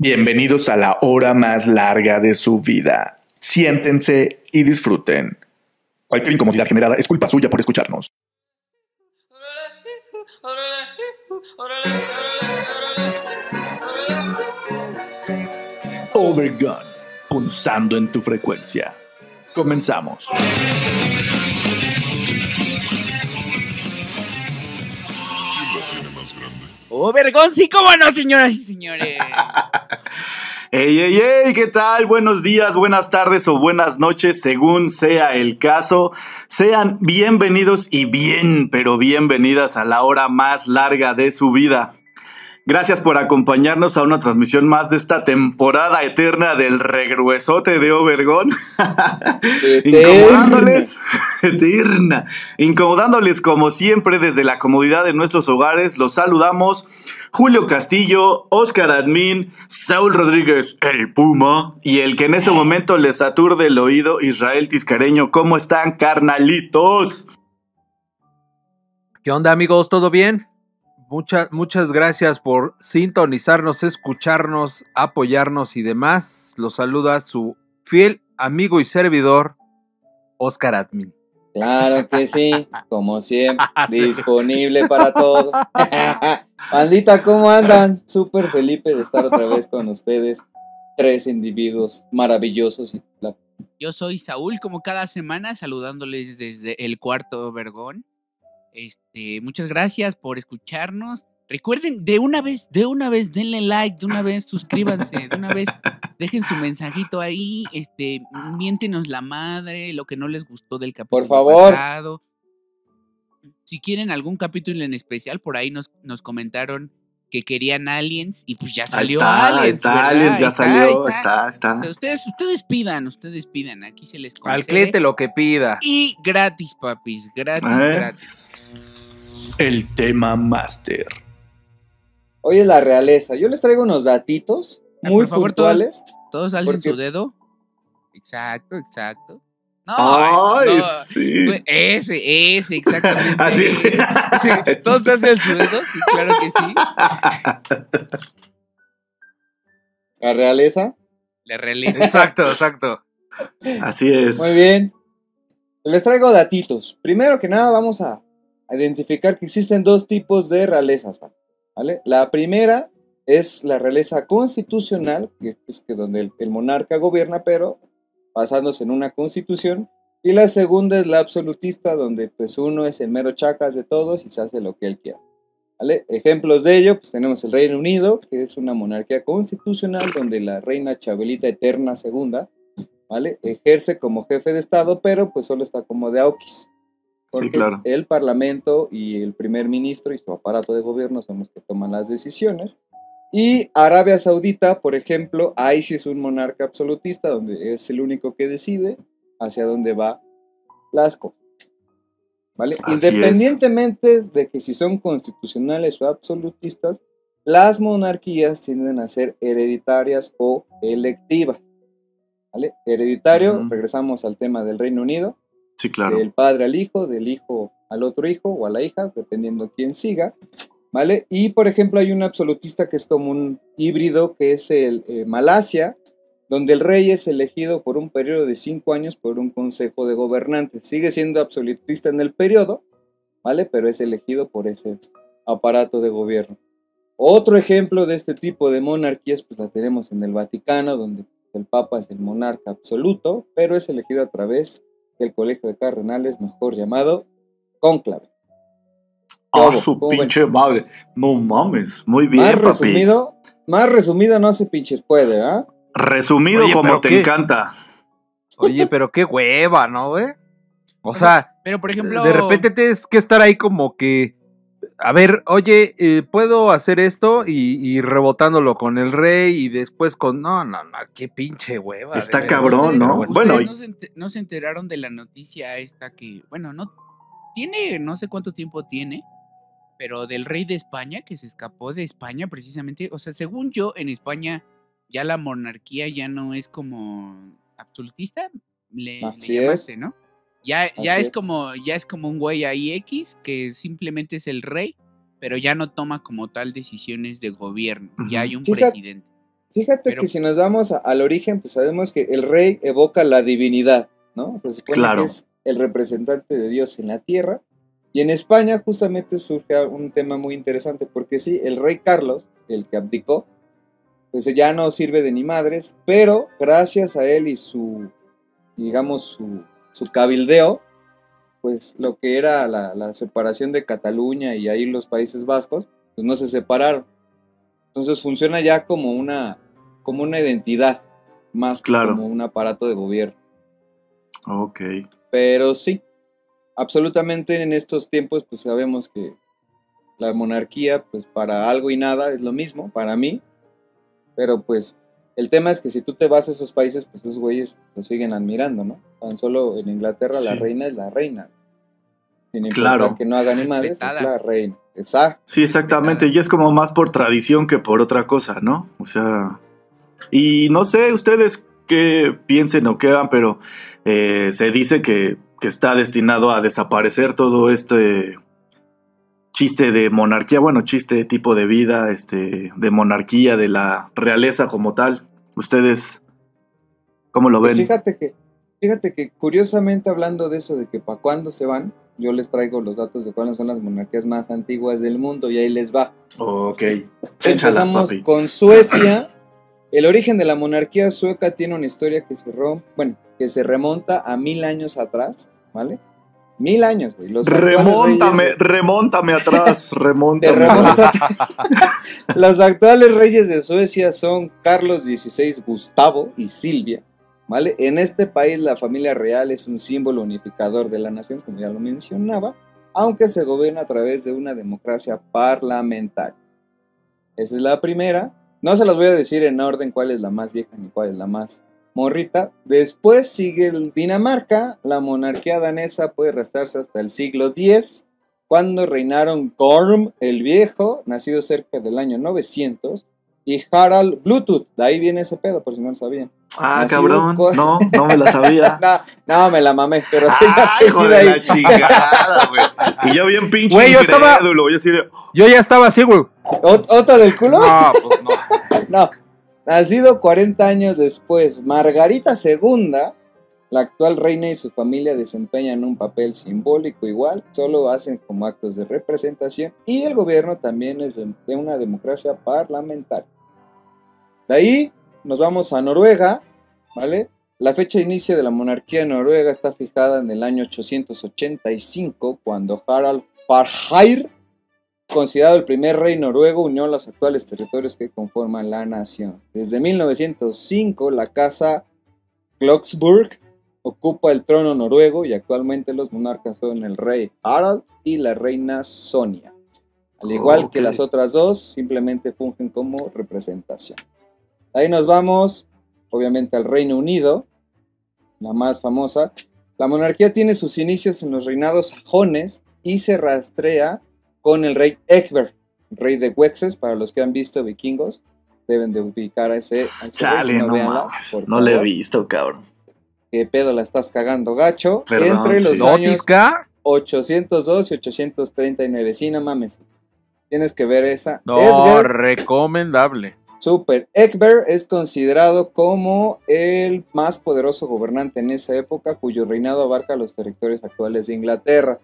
Bienvenidos a la hora más larga de su vida. Siéntense y disfruten. Cualquier incomodidad generada es culpa suya por escucharnos. Overgun, punzando en tu frecuencia. Comenzamos. ¡Oh, vergón! Sí, cómo no, señoras y señores. Ey, ey, ey, ¿qué tal? Buenos días, buenas tardes o buenas noches, según sea el caso. Sean bienvenidos y bien, pero bienvenidas a la hora más larga de su vida. Gracias por acompañarnos a una transmisión más de esta temporada eterna del regruesote de Obergón. Incomodándoles, eterna. Incomodándoles como siempre desde la comodidad de nuestros hogares. Los saludamos Julio Castillo, Oscar Admin, Saúl Rodríguez, el Puma, y el que en este momento les aturde el oído, Israel Tiscareño. ¿Cómo están, carnalitos? ¿Qué onda, amigos? ¿Todo bien? Muchas, muchas gracias por sintonizarnos, escucharnos, apoyarnos y demás. Los saluda su fiel amigo y servidor, Oscar Admin. Claro que sí, como siempre, disponible para todo. Maldita, ¿cómo andan? Súper Felipe de estar otra vez con ustedes. Tres individuos maravillosos. Y Yo soy Saúl, como cada semana, saludándoles desde el cuarto Vergón. Este, muchas gracias por escucharnos. Recuerden, de una vez, de una vez, denle like, de una vez, suscríbanse, de una vez, dejen su mensajito ahí, este, miéntenos la madre, lo que no les gustó del capítulo Por favor. pasado. Si quieren algún capítulo en especial, por ahí nos, nos comentaron que querían aliens y pues ya Ahí salió está, aliens. está, ¿verdad? aliens, ya está, salió, está. está, está. Ustedes, ustedes pidan, ustedes pidan, aquí se les Al concede. cliente lo que pida. Y gratis, papis, gratis, ¿Eh? gratis. El tema máster. Hoy es la realeza. Yo les traigo unos datitos Ah, muy por favor, puntuales. Todos alcen Porque- su dedo. Exacto, exacto. No, Ay, no, sí. Ese, ese, exactamente. Así es. Sí, Todos hacen su dedo, sí, claro que sí. La realeza. La realidad. Exacto, exacto. Así es. Muy bien. Les traigo datitos. Primero que nada, vamos a a identificar que existen dos tipos de realezas. ¿vale? La primera es la realeza constitucional, que es que donde el, el monarca gobierna, pero basándose en una constitución. Y la segunda es la absolutista, donde pues uno es el mero chacas de todos y se hace lo que él quiera. ¿vale? Ejemplos de ello, pues tenemos el Reino Unido, que es una monarquía constitucional, donde la reina Chabelita Eterna segunda, ¿vale? Ejerce como jefe de Estado, pero pues solo está como de Aukis. Sí, Porque claro. el Parlamento y el primer ministro y su aparato de gobierno son los que toman las decisiones. Y Arabia Saudita, por ejemplo, ahí sí es un monarca absolutista, donde es el único que decide hacia dónde va las cosas. ¿Vale? Es. Independientemente de que si son constitucionales o absolutistas, las monarquías tienden a ser hereditarias o electivas. ¿Vale? Hereditario, regresamos al tema del Reino Unido, Sí, claro. del padre al hijo, del hijo al otro hijo o a la hija, dependiendo quién siga, ¿vale? Y por ejemplo hay un absolutista que es como un híbrido que es el eh, Malasia, donde el rey es elegido por un periodo de cinco años por un consejo de gobernantes. Sigue siendo absolutista en el periodo, ¿vale? Pero es elegido por ese aparato de gobierno. Otro ejemplo de este tipo de monarquías, pues la tenemos en el Vaticano, donde el Papa es el monarca absoluto, pero es elegido a través del Colegio de Cardenales, mejor llamado Cónclave. ¿Cómo? su pinche madre. No mames. Muy bien, más papi. resumido, más resumido no se pinches puede, ¿ah? Resumido Oye, como te qué- encanta. Oye, pero qué hueva, ¿no, güey? O sea, Pero por ejemplo. de repente tienes que estar ahí como que, a ver, oye, eh, puedo hacer esto y, y rebotándolo con el rey y después con, no, no, no, qué pinche hueva. Está cabrón, ¿no? Bueno, y- no, se ente- no se enteraron de la noticia esta que, bueno, no tiene, no sé cuánto tiempo tiene, pero del rey de España que se escapó de España precisamente. O sea, según yo, en España ya la monarquía ya no es como absolutista, le, le Así es. llamaste, ¿no? Ya, ya Así es es. como, ya es como un güey ahí X que simplemente es el rey, pero ya no toma como tal decisiones de gobierno. Ya hay un Fíjate- presidente. Fíjate Pero- que si nos vamos a- al origen, pues sabemos que el rey evoca la divinidad, ¿no? Se supone Claro. que es el representante de Dios en la tierra. Y en España justamente surge un tema muy interesante, porque sí, el rey Carlos, el que abdicó, pues ya no sirve de ni madres, pero gracias a él y su, digamos, su, su cabildeo, pues lo que era la, la separación de Cataluña y ahí los Países Vascos, pues no se separaron. Entonces funciona ya como una, como una identidad, más que como un aparato de gobierno. Ok. Pero sí, absolutamente en estos tiempos, pues sabemos que la monarquía, pues para algo y nada es lo mismo, para mí. Pero pues el tema es que si tú te vas a esos países, pues esos güeyes lo siguen admirando, ¿no? Tan solo en Inglaterra la reina es la reina. Sin importar Claro. que no haga ni madres, es la reina. Exacto. Sí, exactamente. Y es como más por tradición que por otra cosa, ¿no? O sea. Y no sé ustedes qué piensen o qué hagan, pero eh, se dice que, que está destinado a desaparecer todo este chiste de monarquía, bueno, chiste de tipo de vida, este, de monarquía, de la realeza como tal. ¿Ustedes cómo lo Pues ven? fíjate que, fíjate que curiosamente hablando de eso, de que para cuándo se van, yo les traigo los datos de cuáles son las monarquías más antiguas del mundo y ahí les va. Ok. Échalas, Empezamos papi. con Suecia. El origen de la monarquía sueca tiene una historia que se rom- bueno, que se remonta a mil años atrás, ¿vale? Mil años, güey. Los Remóntame, reyes remóntame atrás, remóntame. remonta- Los actuales reyes de Suecia son Carlos XVI, Gustavo y Silvia, ¿vale? En este país la familia real es un símbolo unificador de la nación, como ya lo mencionaba, aunque se gobierna a través de una democracia parlamentaria. Esa es la primera. No se las voy a decir en orden cuál es la más vieja ni cuál es la más morrita. Después sigue el Dinamarca. La monarquía danesa puede restarse hasta el siglo X, cuando reinaron Gorm el Viejo, nacido cerca del año 900, y Harald Bluetooth. De ahí viene ese pedo, por si no lo sabían. Ah, cabrón. con- No, no me la sabía. No, no, me la mamé, pero sí la Ay, hijo tengo de ahí. la chingada, güey. Y yo bien pinche Güey, yo estaba-. Yo así de, Yo ya estaba así, güey. ¿Ot- ¿Otra del culo? No, pues no. No, nacido 40 años después, Margarita II, la actual reina y su familia desempeñan un papel simbólico igual, solo hacen como actos de representación y el gobierno también es de, una democracia parlamentaria. De ahí nos vamos a Noruega, ¿vale? La fecha de inicio de la monarquía en Noruega está fijada en el año 885, cuando Harald Farhair considerado el primer rey noruego, unió los actuales territorios que conforman la nación. Desde 1905, la casa Glocksburg ocupa el trono noruego y actualmente los monarcas son el rey Harald y la reina Sonia. Al igual que las otras dos, simplemente fungen como representación. Ahí nos vamos, obviamente, al Reino Unido, la más famosa. La monarquía tiene sus inicios en los reinados sajones y se rastrea con el rey Egbert, rey de Wexes, para los que han visto vikingos, deben de ubicar a ese. a ese rey, chale, si no véanla, mames. por No le he visto, cabrón. ¿Qué pedo la estás cagando, gacho? Perdón, Entre los sí. años Notisca. 802 y 839. Sí, no mames. Tienes que ver esa. No, Edgar, recomendable. super. Egbert es considerado como el más poderoso gobernante en esa época, cuyo reinado abarca los territorios actuales de Inglaterra.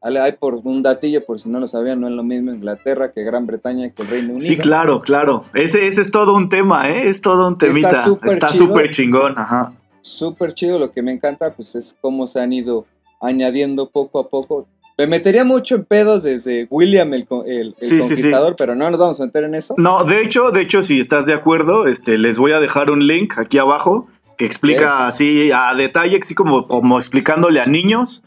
Hay por un datillo, por si no lo sabían, no es lo mismo Inglaterra que Gran Bretaña que el Reino Unido. Sí, claro, claro. Ese, ese es todo un tema, ¿eh? Es todo un temita. Está súper chingón, ajá. súper chido. Lo que me encanta, pues, es cómo se han ido añadiendo poco a poco. Me metería mucho en pedos desde William el, el- el Sí, sí, sí. Conquistador, pero no nos vamos a meter en eso. No, de hecho, de hecho, si estás de acuerdo, este, les voy a dejar un link aquí abajo que explica así a detalle, así como, como explicándole a niños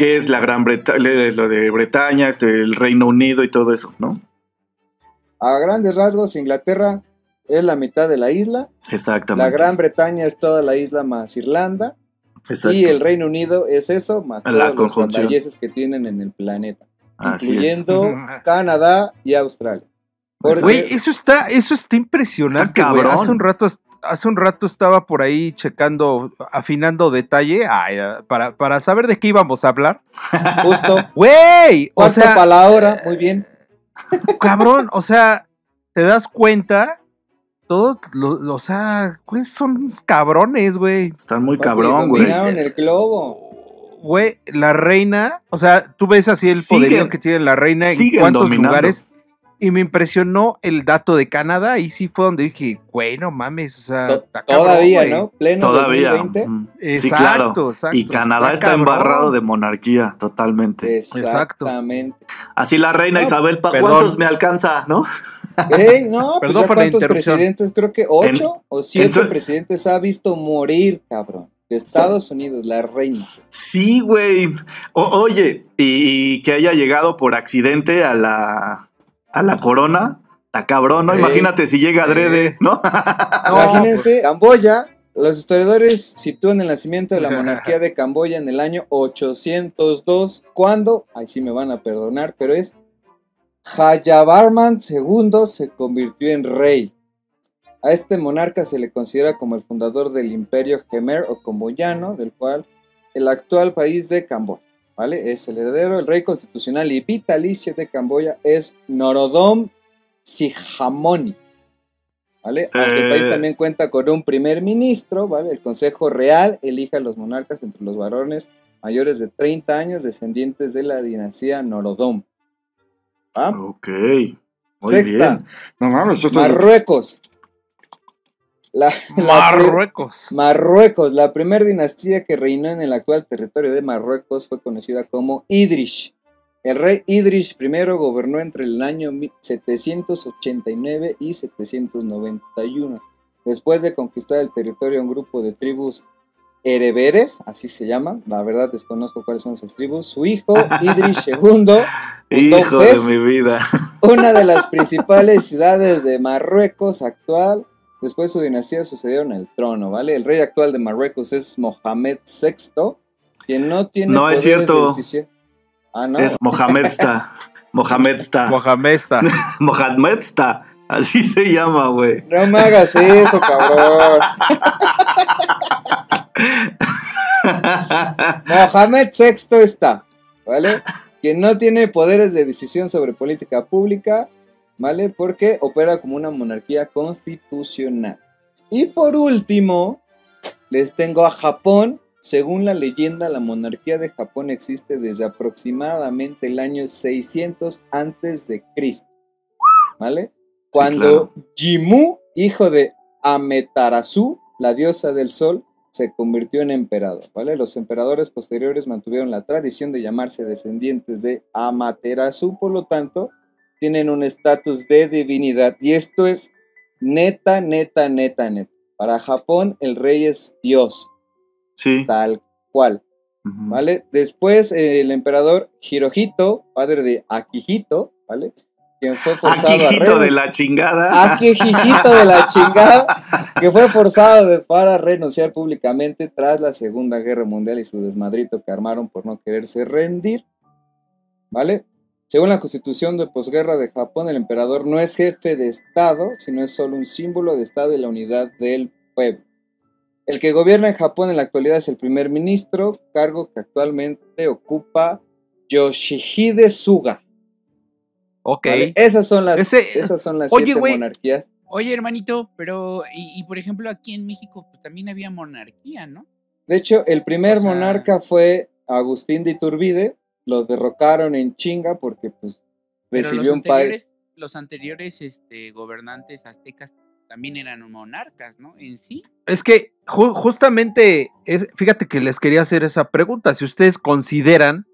qué es la Gran Bretaña, lo de Bretaña, este, el Reino Unido y todo eso, ¿no? A grandes rasgos, Inglaterra es la mitad de la isla. Exactamente. La Gran Bretaña es toda la isla más Irlanda. Exacto. Y el Reino Unido es eso, más La todos los que tienen en el planeta. Así es. incluyendo Canadá y Australia. Güey, eso está, eso está impresionante, Está cabrón. Hace un rato, hace un rato estaba por ahí checando, afinando detalle ay, ah, para, para saber de qué íbamos a hablar. justo, Güey, o sea, para la hora, muy bien. cabrón, o sea, te das cuenta todos, lo- o sea, güey, son cabrones, güey. Están muy cabrón, güey. dominaron el globo. Güey, la reina, o sea, tú ves así el Siguen- poderío que tiene la reina en cuántos dominando. lugares. Y me impresionó el dato de Canadá. Y sí fue donde dije, güey, no mames. O sea, To- está cabrón, Todavía, güey. ¿no? Pleno Todavía. 2020. ujú. Exacto, sí, claro. exacto. Y Canadá está, embarrado de monarquía, totalmente. Exacto. Exactamente. Así la reina No, Isabel, ¿para perdón. cuántos me alcanza, no? Ey, no, pues Perdón ya por la cuántos interrupción. presidentes, creo que ocho o siete presidentes ha visto morir, cabrón. De Estados Unidos, la reina. Sí, güey. Oye, y, y que haya llegado por accidente a la, a la corona, está cabrón, ¿no? Imagínate si llega adrede, ¿no? No, Imagínense, Camboya, los historiadores sitúan el nacimiento de la monarquía de Camboya en el año 802, cuando, ahí sí me van a perdonar, pero es Jayavarman II se convirtió en rey. A este monarca se le considera como el fundador del imperio Khmer o camboyano, del cual el actual país de Camboya, ¿vale? Es el heredero, el rey constitucional y vitalicio de Camboya es Norodom Sihamoni. ¿Vale? Aunque el país Eh. también cuenta con un primer ministro, ¿vale? El Consejo Real elige a los monarcas entre los varones mayores de 30 años descendientes de la dinastía Norodom. ¿Va? Ok. Muy Sexta. bien. No mames, Marruecos. La, la Marruecos. Marruecos, la primera dinastía que reinó en el actual territorio de Marruecos fue conocida como Idrish. El rey Idrish I gobernó entre el año 789 y 791. Después de conquistar el territorio a un grupo de tribus hereberes, así se llaman, la verdad desconozco cuáles son esas tribus, su hijo Idrish II fundó Hijo de mi vida. una de las principales ciudades de Marruecos actual. Después su dinastía sucedieron el trono, ¿vale? El rey actual de Marruecos es Mohamed VI, quien no tiene No, es poderes cierto. de decisión. Ah, no. Es Mohamed está. Mohamed está. Mohamed está. Mohamed está. Así se llama, güey. No me hagas eso, cabrón. Mohamed VI está, ¿vale? Quien no tiene poderes de decisión sobre política pública, ¿vale? Porque opera como una monarquía constitucional. Y por último, les tengo a Japón. Según la leyenda, la monarquía de Japón existe desde aproximadamente el año 600 antes de Cristo, ¿vale? Cuando Jimmu, hijo de Ametarasu, la diosa del sol, se convirtió en emperador, ¿vale? Los emperadores posteriores mantuvieron la tradición de llamarse descendientes de Amaterasu, por lo tanto, tienen un estatus de divinidad. Y esto es neta, neta, neta, neta. Para Japón, el rey es Dios, Sí. tal cual. ¿vale? Después, eh, el emperador Hirohito, padre de Akihito, ¿vale? Quien fue forzado a Aquijito de la chingada. Akihito de la chingada, que fue forzado de- para renunciar públicamente tras la Segunda Guerra Mundial y su desmadrito que armaron por no quererse rendir. ¿Vale? Según la constitución de posguerra de Japón, el emperador no es jefe de Estado, sino es solo un símbolo de Estado y la unidad del pueblo. El que gobierna en Japón en la actualidad es el primer ministro, cargo que actualmente ocupa Yoshihide Suga. Ok. ¿vale? Esas son las, Ese- esas son las Oye, siete monarquías. Oye, hermanito, pero, y, y por ejemplo, aquí en México pues, también había monarquía, ¿no? De hecho, el primer O sea- monarca fue Agustín de Iturbide. Los derrocaron en chinga porque pues recibió un país. los anteriores este, gobernantes aztecas también eran monarcas, ¿no? En sí. Es que ju- justamente, es, fíjate que les quería hacer esa pregunta. Si ustedes consideran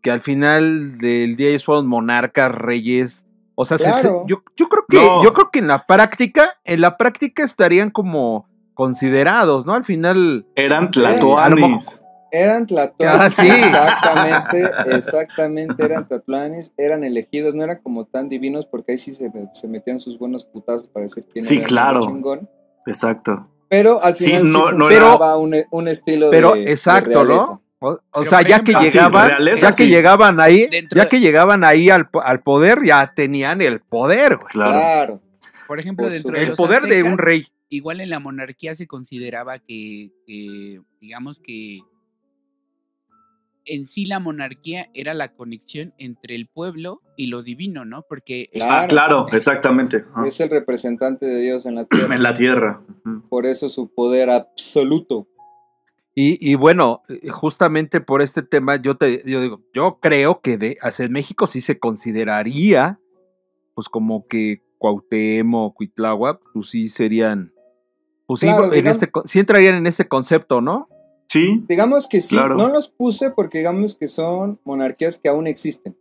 que al final del día ellos fueron monarcas, reyes, o sea, se- yo, yo creo que, No. yo creo que en la práctica, en la práctica estarían como considerados, ¿no? Al final, Eran tlatoanis. Eran tlatoanis. Ah, sí. Exactamente, exactamente. Eran tlatoanis, eran elegidos, no eran como tan divinos porque ahí sí se, se metían sus buenos putazos para decir quién Sí, era el claro. chingón. Exacto. Pero al Sí, final sí, no- no era- un, un estilo pero de, de exacto, realeza. ¿no? O, sea, ya que sí, llegaban, realeza, ya que sí. llegaban ahí, Dentro ya de- que llegaban ahí al, al poder, ya tenían el poder, güey. Claro. Claro. Por ejemplo, Por dentro de El los poder de un rey. Igual en la monarquía se consideraba que, que, digamos que en sí la monarquía era la conexión entre el pueblo y lo divino, ¿no? Porque eh, Ah, claro, exactamente. Ah, Es el representante de Dios en la tierra. En la tierra. Por eso su poder absoluto. Y, y bueno, eh, justamente por este tema, yo te yo digo, yo creo que de, en México sí se consideraría, pues como que Cuauhtémoc, Cuitláhuac, pues sí serían, pues sí, Claro, en este, sí entrarían en este concepto, ¿no? Sí, Digamos que sí, Claro. no los puse porque digamos que son monarquías que aún existen.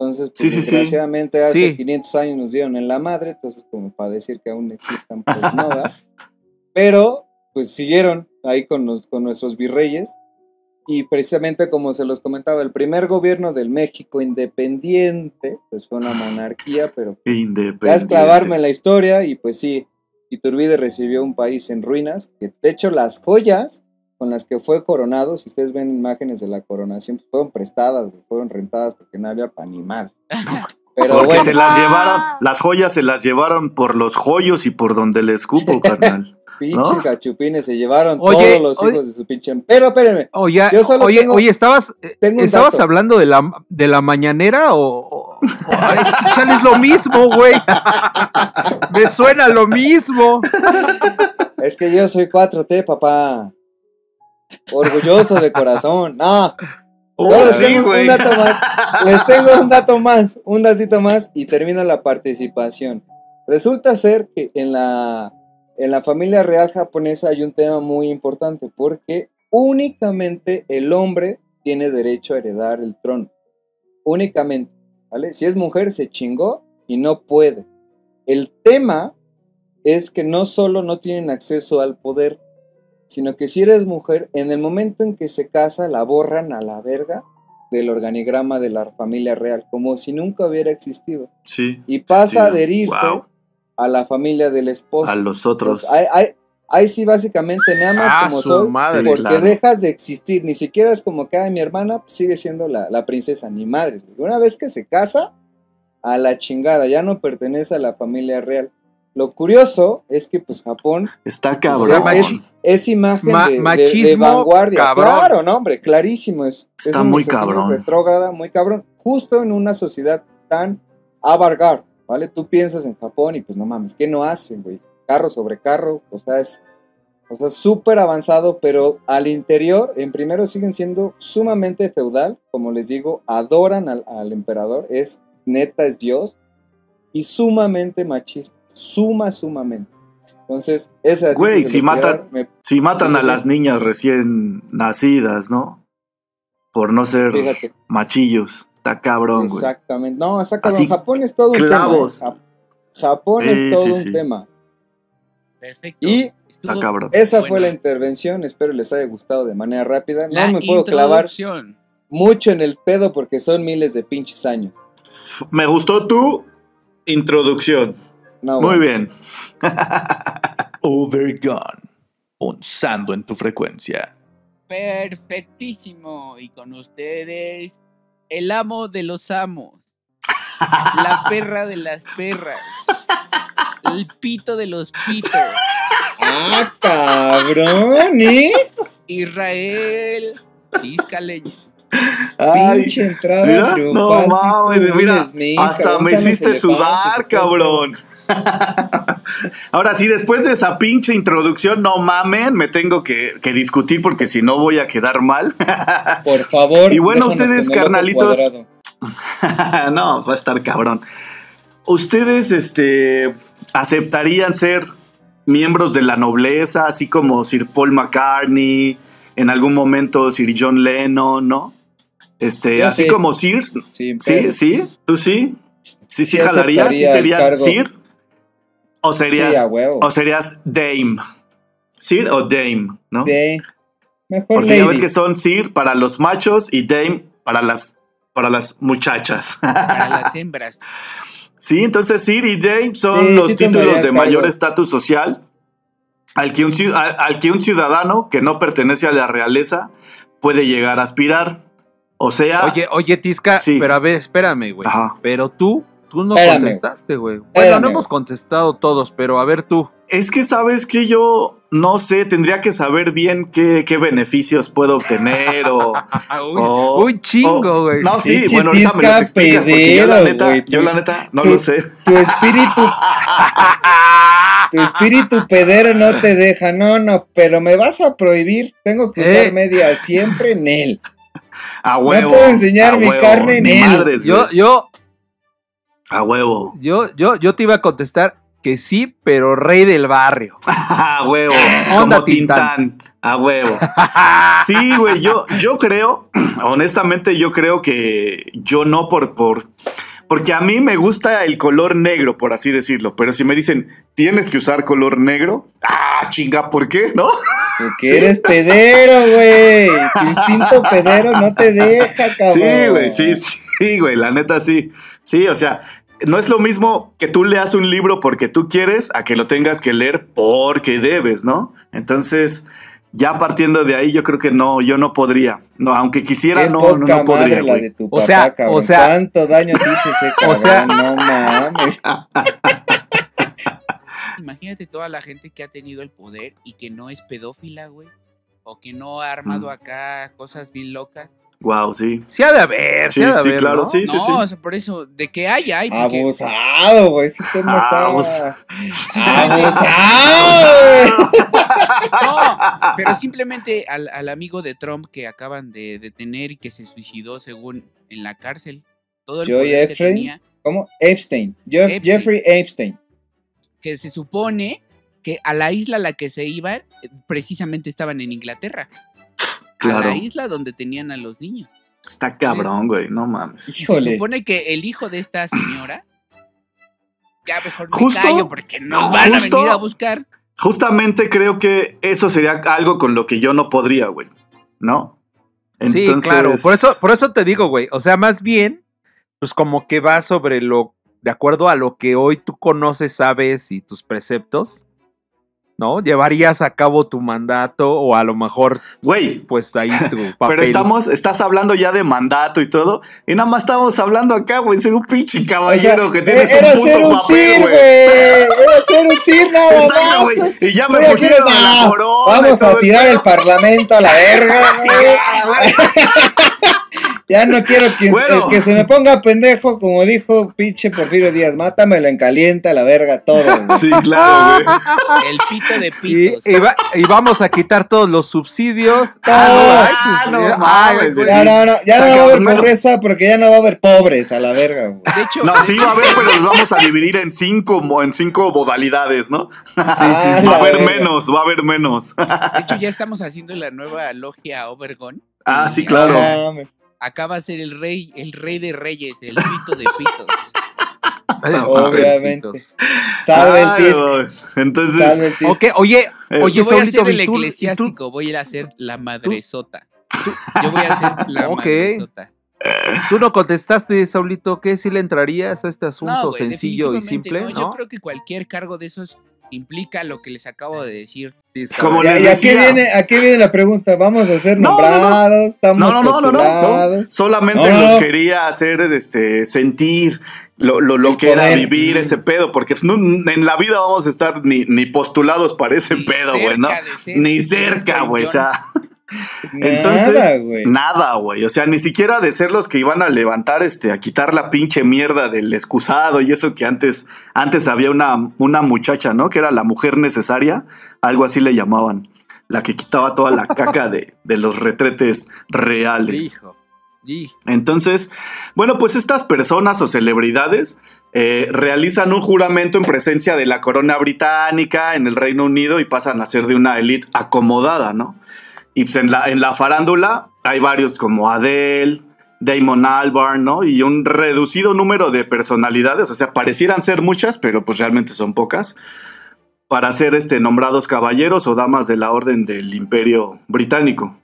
Entonces, pues, Sí, sí, sí. desgraciadamente hace Sí. 500 años nos dieron en la madre, entonces como para decir que aún existan, pues no, ¿verdad? Pero, pues siguieron ahí con, nos- con nuestros virreyes y precisamente como se los comentaba, el primer gobierno del México independiente, pues fue una monarquía, pero independiente. ya es clavarme en la historia y pues sí, Iturbide recibió un país en ruinas, que de hecho las joyas con las que fue coronado, si ustedes ven imágenes de la coronación, pues, fueron prestadas, fueron rentadas porque no había para ni madre. Pero Porque bueno, se las llevaron, las joyas se las llevaron por los joyos y por donde les cupo, carnal. pinches ¿no? cachupines se llevaron Oye, todos los oye. hijos de su pinche... Pero espérenme, Oye, Yo solo oye, tengo- oye, ¿estabas, eh, tengo ¿estabas hablando de la, de la mañanera o, o- o- ah, es que chale, es lo mismo, güey? Me suena lo mismo. es que yo soy 4T, papá. Orgulloso de corazón. No, Oh, No, les sí, tengo un dato más. Les tengo un dato más, un datito más y termino la participación. Resulta ser que en la, en la familia real japonesa hay un tema muy importante porque únicamente el hombre tiene derecho a heredar el trono. Únicamente, ¿vale? Si es mujer se chingó y no puede. El tema es que no solo no tienen acceso al poder, sino que si eres mujer, en el momento en que se casa, la borran a la verga del organigrama de la familia real, como si nunca hubiera existido. Sí. Y pasa a adherirse wow. a la familia del esposo. A los otros. Entonces, ahí, sí, básicamente, me amas Ah, como madre. porque claro. dejas de existir. Ni siquiera es como que "Ay, mi hermana pues, sigue siendo la, la princesa, ni madres. Una vez que se casa, a la chingada, ya no pertenece a la familia real. Lo curioso es que, pues, Japón Está O cabrón. sea, es, es imagen Ma- de- de, de machismo, vanguardia. cabrón. Claro, no, hombre, clarísimo. Es, es Está muy cabrón. Retrógrada, muy cabrón. Justo en una sociedad tan abargar, ¿vale? Tú piensas en Japón y pues no mames, ¿qué no hacen, güey? Carro sobre carro, o sea, es o sea, súper avanzado, pero al interior, en primero siguen siendo sumamente feudal, como les digo, adoran al, al emperador, es neta, es Dios, y sumamente machista, suma, sumamente. Entonces, esa Güey, si matan- me- Si matan a las niñas recién nacidas, ¿no? Por no ser fíjate, machillos. Está cabrón, güey. exactamente. No, está cabrón. Así, Japón es todo un clavos. tema. ¿eh? Ja- Japón Sí, es todo sí, un sí. tema. Perfecto. Y Está cabrón. esa fue la intervención. Espero les haya gustado de manera rápida. No La me puedo clavar mucho en el pedo porque son miles de pinches años. Me gustó tu introducción. No, Muy bueno. bien. Overgone. Punzando en tu frecuencia. Perfectísimo. Y con ustedes, el amo de los amos. La perra de las perras. El pito de los pitos. Ah, cabrón, ¿eh? Israel Iscaleño. Ay, Pinche entrada mira, no mames, mira, hasta me hiciste elefantes, sudar, cabrón. Ahora sí, después de esa pinche introducción, no mamen, me tengo que, que discutir porque si no voy a quedar mal. Por favor. Y bueno, ustedes, carnalitos, no, va a estar cabrón. ¿Ustedes este, aceptarían ser miembros de la nobleza, así como Sir Paul McCartney, en algún momento Sir John Lennon, ¿no? Este, Yo así sí. como Sir, Sí, sí, sí, tú sí, sí, sí, Sí jalarías, sí serías. Sir, o serías, Sí, a huevo. o serías Dame, Sir o Dame, ¿no? De- Mejor Porque ya ves que son Sir para los machos y Dame para las, para las muchachas. Para las hembras. Sí, entonces Sir y Dame son Sí, los sí títulos de mayor estatus social al que, un, al, al que un ciudadano que no pertenece a la realeza puede llegar a aspirar. O sea, Oye, oye, Tisca, Sí. pero a ver, espérame, güey. Ajá. Pero tú, tú no Espérame. contestaste, güey. Bueno, Espérame. no hemos contestado todos, pero a ver tú. Es que sabes que yo no sé, tendría que saber bien qué, qué beneficios puedo obtener o. Uy, o- chingo, güey. No, sí, bueno, ahorita me los explicas porque yo la neta, yo la neta no tu- lo sé. Tu espíritu. tu espíritu pedero no te deja. No, no, pero me vas a prohibir. Tengo que usar Eh. media siempre en él. A huevo. puedo enseñar a mi huevo, carne en ni él. madres, Yo, yo, A huevo. yo, yo, yo te iba a contestar que sí, pero rey del barrio. A huevo. Onda Como Tintán. A huevo. Sí, güey, yo, yo creo, honestamente, yo creo que yo no por, por. Porque a mí me gusta el color negro, por así decirlo. Pero si me dicen, tienes que usar color negro, ah, chinga, ¿por qué? ¿No? Porque eres pedero, güey. Tu instinto pedero no te deja, cabrón. Sí, güey, sí, sí, güey, la neta sí. Sí, o sea, no es lo mismo que tú leas un libro porque tú quieres a que lo tengas que leer porque debes, ¿no? Entonces, ya partiendo de ahí, yo creo que no, yo no podría. No, aunque quisiera, Qué no, poca no, no podría, madre O sea, cabrón. o sea- ¿Cuánto daño te hizo ese cabrón? O sea- no mames. Imagínate toda la gente que ha tenido el poder y que no es pedófila, güey. O que no ha armado Mm. acá cosas bien locas. Wow, sí. Sí ha de haber, sí, Sí, ha de sí, haber, claro, ¿no? sí, no, sí, sí. o sea, por eso, de que hay, hay. Porque, Abusado, güey. Ese tema está. Abus- Abusado, güey. No, pero simplemente al, al amigo de Trump que acaban de detener y que se suicidó según en la cárcel. Todo el Joy poder que Efrain. tenía, ¿Cómo? Epstein. Jeff- Epstein. Jeffrey Epstein. que se supone que a la isla a la que se iban, eh, precisamente estaban en Inglaterra. A Claro. la isla donde tenían a los niños. Está cabrón, güey, no mames. Y se Híjole. supone que el hijo de esta señora. Ya mejor me Justo- callo porque nos van justo- a venir a buscar. Justamente creo que eso sería algo con lo que yo no podría, güey. ¿No? Sí, claro. Por eso, por eso te digo, güey. O sea, más bien, pues como que va sobre lo, de acuerdo a lo que hoy tú conoces, sabes y tus preceptos, ¿no? Llevarías a cabo tu mandato o a lo mejor, Güey, pues ahí tu papel. Pero estamos, estás hablando ya de mandato y todo, y nada más estamos hablando acá, güey, ser un pinche O sea, caballero que tienes era un ser puto un papel, güey. Era ser un sir nada Exacto, güey. Y ya me pusieron a la corona. Vamos a tirar el parlamento a la verga, güey. Ya no quiero que, Bueno. eh, que se me ponga pendejo, como dijo pinche Porfirio Díaz. Mátamelo en caliente a la verga todo. güey. Sí, claro, güey. El pito de pitos. y va- y vamos a quitar todos los subsidios. Ah, Ah, no, sí, sí. no Ay, mames, güey. Ya no, no, ya no va a haber pobreza porque ya no va a haber pobres a la verga, güey. De hecho, No, sí va a haber, pero los vamos a dividir en cinco, en cinco modalidades, ¿no? Ah, Va a haber verga. menos, va a haber menos. de hecho, ya estamos haciendo la nueva logia Obergon. Ah, sí, claro. No mames. Acá va a ser el rey, el rey de reyes, el pito de pitos. Obviamente. Salve el güey. Entonces, el. Ok, oye, Eh, oye, Yo voy a ser el ¿y tú- y tú- eclesiástico, voy a ser la madresota. Yo voy a ser la Ok. madresota. Tú no contestaste, Saulito, ¿qué si le entrarías a este asunto No, sencillo y simple? no. ¿no? Yo creo que cualquier cargo de esos implica lo que les acabo de decir. Como Ya, les y aquí decía. viene, aquí viene la pregunta. ¿Vamos a ser No, no, no. nombrados? ¿Estamos No, no, no, no? Solamente los quería hacer este sentir lo, lo, lo que era vivir ese pedo, porque pues, no- en la vida vamos a estar ni, ni postulados para ese Ni pedo, güey, ¿no? ser Ni cerca, güey, o trillón. Nada, entonces, güey. nada, güey, o sea, ni siquiera de ser los que iban a levantar, este, a quitar la pinche mierda del excusado y eso que antes, antes había una, una muchacha, ¿no? Que era la mujer necesaria, algo así le llamaban, la que quitaba toda la caca de, de los retretes reales. Hijo. Entonces, bueno, pues estas personas o celebridades eh, realizan un juramento en presencia de la corona británica en el Reino Unido y pasan a ser de una élite acomodada, ¿no? Y pues en la, en la farándula hay varios como Adele, Damon Albarn, ¿no? Y un reducido número de personalidades, o sea, parecieran ser muchas, pero pues realmente son pocas, para ser este, nombrados caballeros o damas de la orden del Imperio Británico.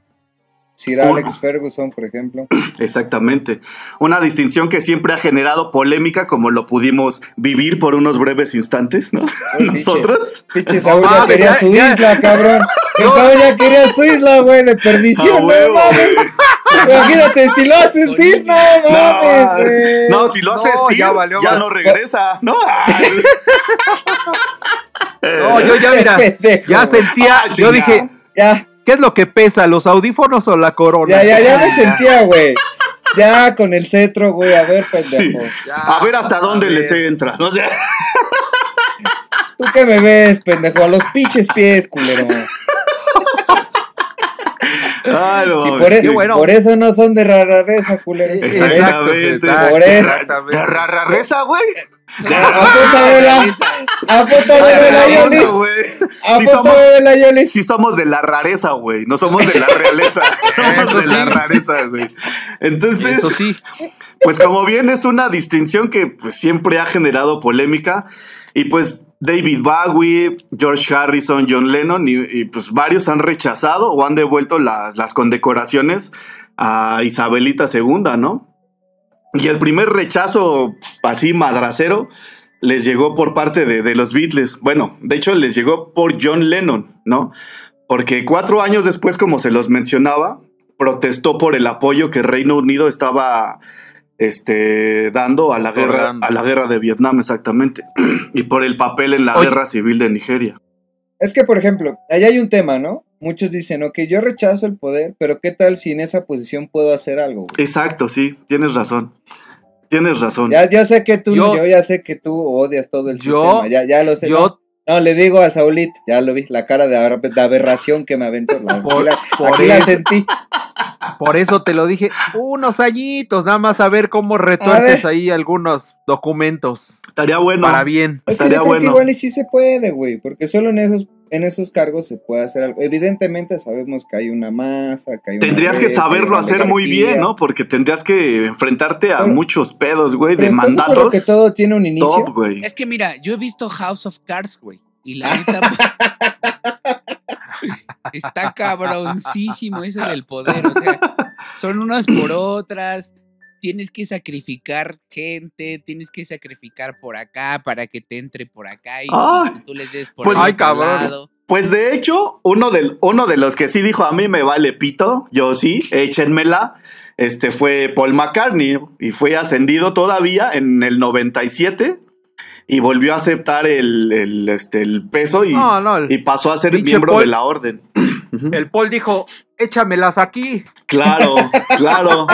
Sir Alex Ferguson, por ejemplo. Exactamente. Una distinción que siempre ha generado polémica, como lo pudimos vivir por unos breves instantes, ¿no? Uy, Nosotros. Pinche Saúl Ah, ya quería ya- su ya- isla, cabrón. El Saúl ya quería su isla, güey, de A perdición, no huevo, mames. güey. Imagínate, si lo haces sí, no mames, güey. No, si lo haces No, sí, ya ya, valió madre. no regresa. No. No, yo ya, mira, Pendejo. ya sentía, Ah, yo dije, Ya, ¿qué es lo que pesa, los audífonos o la corona? ya, ya, ya me sentía, güey. Ya con el cetro, güey, a ver, pendejo. Ya, A ver hasta dónde les entra. No sé. ¿Tú qué me ves, pendejo? A los pinches pies, culero. Ay, no, Sí, por, e- sí. bueno. por eso no son de rareza, culero. Exactamente. Exacto, Por eso. exactamente. ¿De rareza, güey? Apúntamela. Apúntamela, Yolis. Apúntamela, Yolis. sí somos de la rareza, güey. No somos de la realeza. somos de la rareza, güey. Entonces, Eso sí. pues como bien es una distinción que pues, siempre ha generado polémica y pues David Bowie, George Harrison, John Lennon y, pues varios han rechazado o han devuelto las, las condecoraciones a Isabelita II, ¿no? Y el primer rechazo así madracero les llegó por parte de, de los Beatles. Bueno, de hecho les llegó por John Lennon, ¿no? Porque cuatro años después, como se los mencionaba, protestó por el apoyo que Reino Unido estaba este, dando a la, guerra, a la guerra de Vietnam, exactamente. y por el papel en la Oye. guerra civil de Nigeria. Es que, por ejemplo, allá hay un tema, ¿no? Muchos dicen, ok, yo rechazo el poder, pero ¿qué tal si en esa posición puedo hacer algo? güey? Exacto, sí, tienes razón. Tienes razón. Ya, yo sé que tú, Yo- yo, ya sé que tú odias todo el Yo- sistema, ya, ya lo sé. Yo, no, le digo a Saulit, ya lo vi, la cara de, aber- de aberración que me aventó. La, Por- aquí la, por aquí la eso. sentí. por eso te lo dije, unos añitos, nada más a ver cómo retuerces ahí algunos documentos Estaría bueno. para bien. Es que Estaría bueno. igual y sí se puede, güey, porque solo en esos, en esos cargos se puede hacer algo. Evidentemente sabemos que hay una masa, que hay una Tendrías que saberlo hacer muy bien, ¿no? Porque tendrías que enfrentarte a muchos pedos, güey, de Pero ¿estás seguro mandatos. que todo tiene un inicio? Top, güey. Es que mira, yo he visto House of Cards, güey. Y la neta. está cabroncísimo eso del poder. O sea, son unas por otras. Tienes que sacrificar gente, tienes que sacrificar por acá para que te entre por acá y, Ay, tú les des por pues- el Ay, cabrón. lado. Pues de hecho, uno, de los que sí dijo a mí me vale pito, yo sí, échenmela, este fue Paul McCartney y fue ascendido todavía en el 97 y volvió a aceptar el, el, este, el peso y, No, no, el, y pasó a ser miembro Paul. de la orden. El Paul dijo, échamelas aquí. Claro, claro.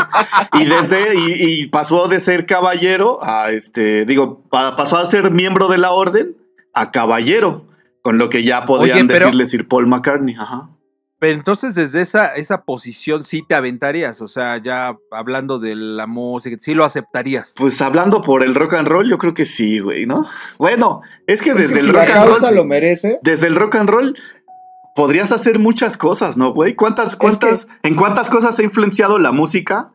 Y desde y, y pasó de ser caballero a este, digo, pa- pasó a ser miembro de la orden a caballero, con lo que ya podían Oye, pero- decirle Sir Paul McCartney. Ajá. Pero entonces desde esa, esa posición sí te aventarías, o sea, ya hablando de la música, sí lo aceptarías. Pues hablando por el rock and roll, yo creo que sí, güey, ¿no? Bueno, es que Es que desde si el la rock and causa roll, lo merece, desde el rock and roll podrías hacer muchas cosas, ¿no, güey? ¿Cuántas, cuántas, en cuántas cosas ha influenciado la música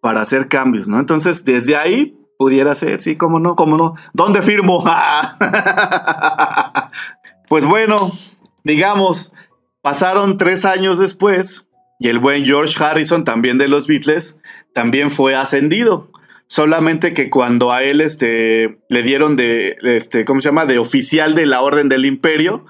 para hacer cambios, ¿no? Entonces, desde ahí pudiera ser, sí, cómo no, cómo no. ¿Dónde firmo? pues bueno, digamos, pasaron tres años después y el buen George Harrison, también de los Beatles, también fue ascendido. Solamente que cuando a él este, le dieron de, este, ¿cómo se llama? De oficial de la Orden del Imperio,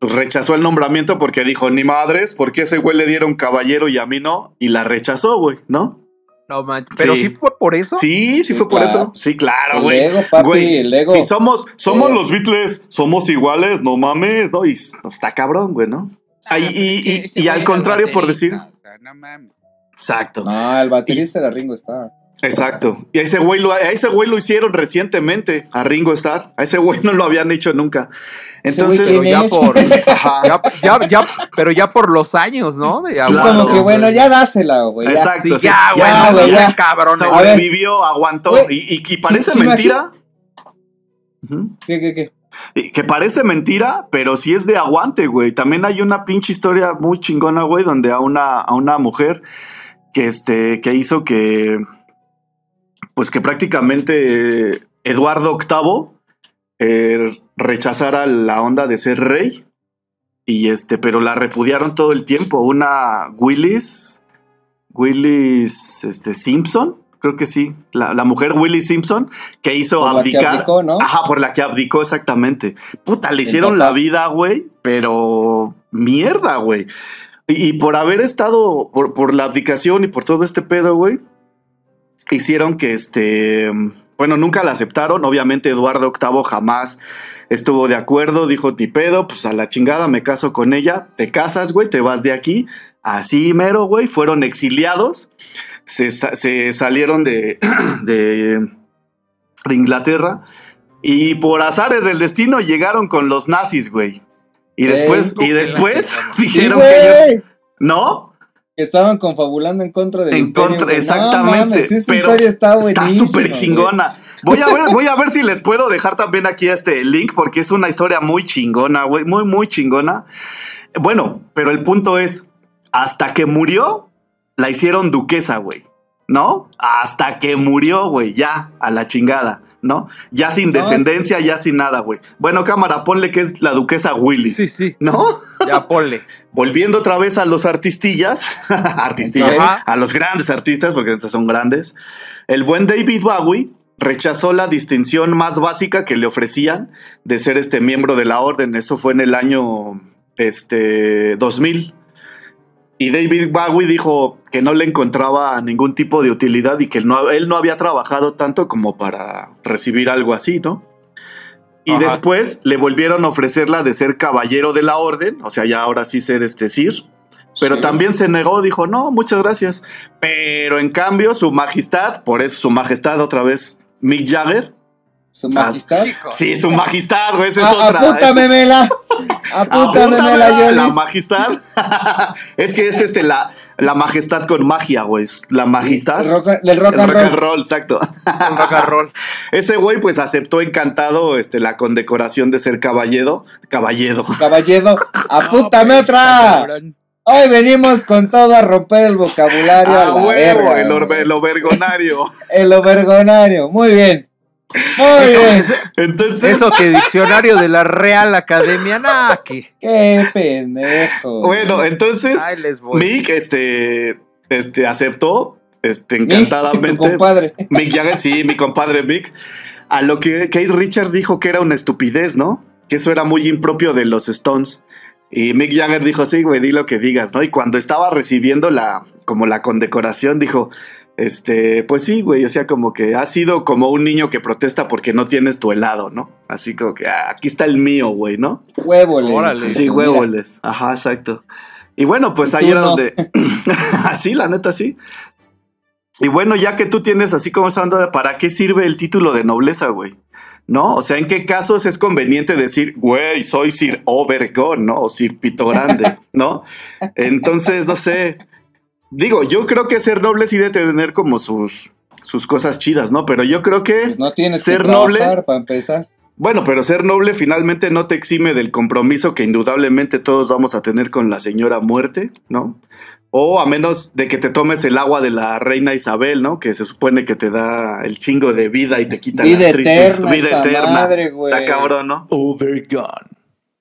rechazó el nombramiento porque dijo, ni madres, ¿por qué a ese güey le dieron caballero y a mí no? Y la rechazó, güey, ¿no? No manches. Pero Sí. sí, fue por eso. Sí, sí Sí, fue por eso. Sí, claro, el güey. ego, papi, Güey, el ego. Si somos, somos Eh. los Beatles, somos iguales, no mames, ¿no? Y está cabrón, güey, ¿no? Ay, Ah, y- y- y al contrario, por decir- baterista, o sea, no mames. Exacto. No, el baterista era Ringo Starr. Exacto. Y a ese güey lo, a ese güey lo hicieron recientemente, a Ringo Starr. A ese güey no lo habían hecho nunca. Entonces, Pero ¿Quién ya por, ajá. ya, ya, ya, pero ya por los años, ¿no? De es como que, bueno, ya dásela, güey. ya. Exacto. Sí, sí. ya, güey, Ya, no güey, seas ya. cabrón. Sobrevivió, aguantó. Güey, Y, y- y parece mentira. ¿Qué, qué, qué? Que parece mentira, pero sí es de aguante, güey. También hay una pinche historia muy chingona, güey, donde a una, a una mujer que, este, que hizo que, pues que prácticamente eh, Eduardo VIII eh, rechazara la onda de ser rey. Y este, pero la repudiaron todo el tiempo. Una Willis, Willis este, Simpson, creo que sí. La, la mujer Willis Simpson, que hizo Por la que abdicar. abdicó, ¿no? Ajá, por la que abdicó exactamente. Puta, le hicieron la vida, güey, pero mierda, güey. Y, y por haber estado, por, por la abdicación y por todo este pedo, güey, hicieron que este, bueno, nunca la aceptaron. Obviamente Eduardo VIII jamás estuvo de acuerdo, dijo, ni pedo, pues a la chingada me caso con ella, te casas, güey, te vas de aquí. Así mero, güey, fueron exiliados, se, se salieron de, de, de Inglaterra y por azares del destino llegaron con los nazis, güey. Y después, y después. Sí, dijeron que ellos. ¿no? Estaban confabulando en contra del En imperio, contra, güey. No exactamente. mames, esa pero historia está Está buenísima. súper chingona. Voy a ver, voy a ver si les puedo dejar también aquí este link porque es una historia muy chingona, güey, muy muy chingona. Bueno, pero el punto es hasta que murió la hicieron duquesa, güey. ¿No? Hasta que murió, güey, ya a la chingada, ¿no? Ya sin descendencia, ya sin nada, güey. Bueno, cámara, ponle que es la duquesa Willis. Sí, sí. ¿No? Ya ponle. Volviendo otra vez a los artistillas, artistillas, Ajá. a los grandes artistas, porque estos son grandes, el buen David Bowie rechazó la distinción más básica que le ofrecían de ser este miembro de la orden. Eso fue en el año este, 2000. Y David Bowie dijo que no le encontraba ningún tipo de utilidad y que no, él no había trabajado tanto como para recibir algo así, ¿no? Y Ajá. después le volvieron a ofrecer la de ser caballero de la orden, o sea, ya ahora sí ser este Sir. Pero Sí. también se negó, dijo, no, muchas gracias. Pero en cambio, su majestad, por eso su majestad otra vez, Mick Jagger. Su majestad. Sí, su majestad, güey, esa es Ah, otra. apúntamemela. Apúntamemela, Apúntamela, la Yolis. majestad. es que es este, la, la majestad con magia, güey. La majestad. El rock- Del rock El and rock and roll. roll, exacto. Un rock and roll. Ese güey, pues aceptó encantado este, la condecoración de ser caballero. Caballero. Caballero, apúntame No, otra. Hoy venimos con todo a romper el vocabulario. a Ah, la huevo, verga, el, orbe- el obergonario. El obergonario. Muy bien. Muy bien. Entonces, Eso que diccionario de la Real Academia, nada, que. Qué pendejo. bueno, entonces, Ay, les voy. Mick, este, este, aceptó, este, Mi- encantadamente. compadre. Mick Jagger, sí, mi compadre Mick. A lo que Kate Richards dijo que era una estupidez, ¿no? Que eso era muy impropio de los Stones. Y Mick Jagger dijo, sí, güey, di lo que digas, ¿no? Y cuando estaba recibiendo la, como la condecoración, dijo, este, pues sí, güey, o sea, como que ha sido como un niño que protesta porque no tienes tu helado, ¿no? Así como que "Ah, aquí está el mío, güey, ¿no? Huevoles. Órale. Sí, Mira, huevoles. Ajá, exacto. Y bueno, pues ahí era no. donde. Así, la neta, sí. Y bueno, ya que tú tienes así como esa onda para qué sirve el título de nobleza, güey. ¿No? O sea, ¿en qué casos es conveniente decir, güey, soy Sir Obergón, ¿no? O Sir Pito Grande, ¿no? Entonces, no sé. Digo, yo creo que ser noble sí debe tener como sus, sus cosas chidas, ¿no? Pero yo creo que Pues no tienes ser que noble. para empezar. Bueno, pero ser noble finalmente no te exime del compromiso que indudablemente todos vamos a tener con la señora muerte, ¿no? O a menos de que te tomes el agua de la reina Isabel, ¿no? Que se supone que te da el chingo de vida y te quita Vida tristes- eterna, esa madre, güey. Está cabrón, ¿no? Overgone.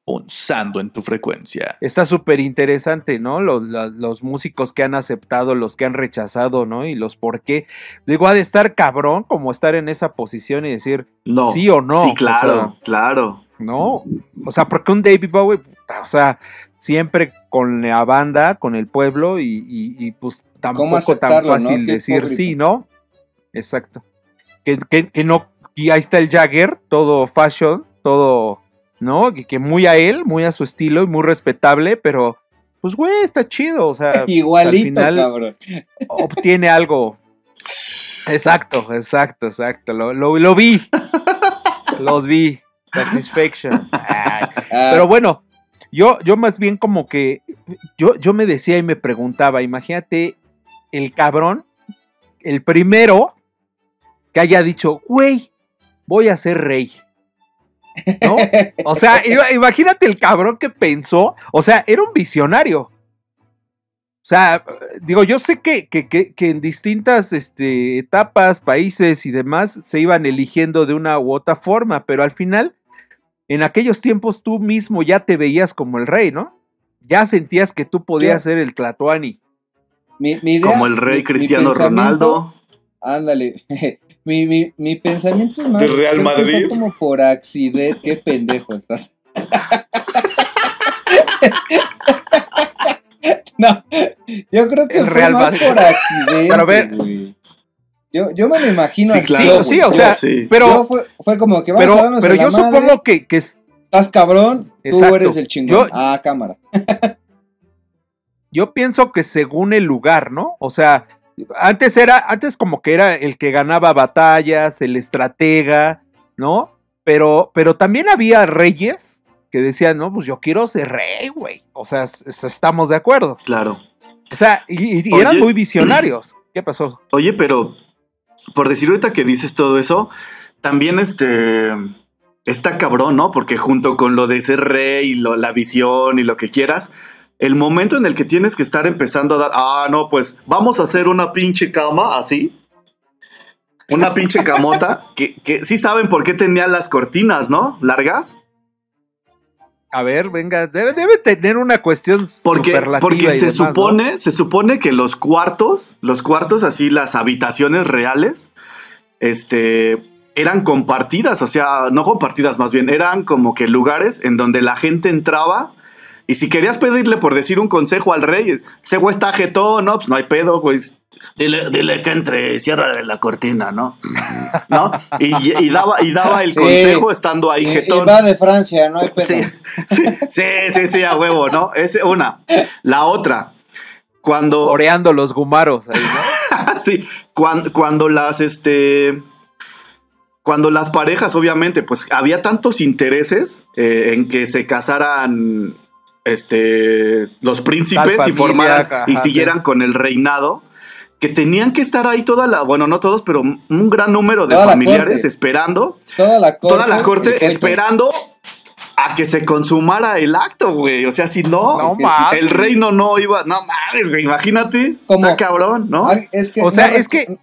Punzando en tu frecuencia. Está súper interesante, ¿no? Los, músicos que han aceptado, los que han rechazado, ¿no? Y los por qué. Digo, ha de estar cabrón como estar en esa posición y decir, No. Sí o no, Sí, o claro, sea. claro. no. O sea, porque un David Bowie, o sea, siempre con la banda, con el pueblo y, y- y, pues tampoco tan no? fácil decir sí, ¿no? Exacto. Que, que- que no, y ahí está el Jagger, todo fashion, todo, ¿no? Que, que muy a él, muy a su estilo y muy respetable, pero pues güey, está chido, o sea, Igualito, al final cabrón. obtiene algo. Exacto, exacto, exacto. Lo, lo- lo vi. Los vi. Satisfaction. Ay. Ah, Pero bueno, yo, yo más bien como que yo, yo me decía y me preguntaba, imagínate el cabrón, el primero que haya dicho, güey, voy a ser rey. ¿No? O sea, ima- imagínate el cabrón que pensó, o sea, era un visionario. O sea, digo, yo sé que, que- que- que en distintas este, etapas, países y demás se iban eligiendo de una u otra forma, pero al final, en aquellos tiempos tú mismo ya te veías como el rey, ¿no? Ya sentías que tú podías ser el Tlatoani. mi, mi idea- Como el rey mi- Cristiano Ronaldo. Ándale. Mi, mi, mi pensamiento es más. ¿De Real Madrid? Fue como por accidente. Qué pendejo estás. No, yo creo que El fue Real más Madrid. por accidente, Pero a ver. güey. Yo, yo me lo imagino Sí, así, claro. Sí, o sea, Sí. pero, Yo fue, fue como que vamos a pero, darnos pero la yo madre, supongo que, que es- estás cabrón, tú eres el chingón. Yo- ah, cámara. yo pienso que según el lugar, ¿no? O sea, antes era, antes como que era el que ganaba batallas, el estratega, ¿no? Pero, pero también había reyes que decían, no, pues yo quiero ser rey, güey. O sea, estamos de acuerdo. Claro. O sea, y, y- y Oye. eran muy visionarios. ¿Qué pasó? Oye, pero por decir ahorita que dices todo eso, también este está cabrón, ¿no? Porque junto con lo de ser rey y lo- la visión y lo que quieras, el momento en el que tienes que estar empezando a dar, ah, no, pues vamos a hacer una pinche cama así. Una pinche camota que, que sí saben por qué tenía las cortinas, ¿no? Largas. A ver, venga, debe, debe tener una cuestión Porque, superlativa porque se demás, ¿no? supone, se supone que los cuartos, los cuartos así, las habitaciones reales, este, eran compartidas, o sea, no compartidas más bien, eran como que lugares en donde la gente entraba y si querías pedirle por decir un consejo al rey, ese güey está jetón, no, pues no hay pedo, güey. Dile, dile que entre, cierra la cortina, ¿no? ¿No? Y, y daba, y daba el Sí. consejo estando ahí Y, y jetón. va de Francia, no hay pedo. Sí, sí, sí, sí, sí, a huevo, ¿no? Es una. La otra, cuando, Oreando los gumaros ahí, ¿no? sí, cuando, cuando las, este, cuando las parejas, obviamente, pues había tantos intereses eh, en que se casaran, este, los príncipes y formaran ajá, y sí. siguieran con el reinado. Que tenían que estar ahí toda la, bueno, no todos, pero un gran número de Toda familiares esperando Toda la corte. toda la corte esperando a que se consumara el acto, güey. O sea, si no, No que si mames. el reino no iba, no mames, güey, imagínate, ¿Cómo? está cabrón, ¿no? Es que O sea, no es recu-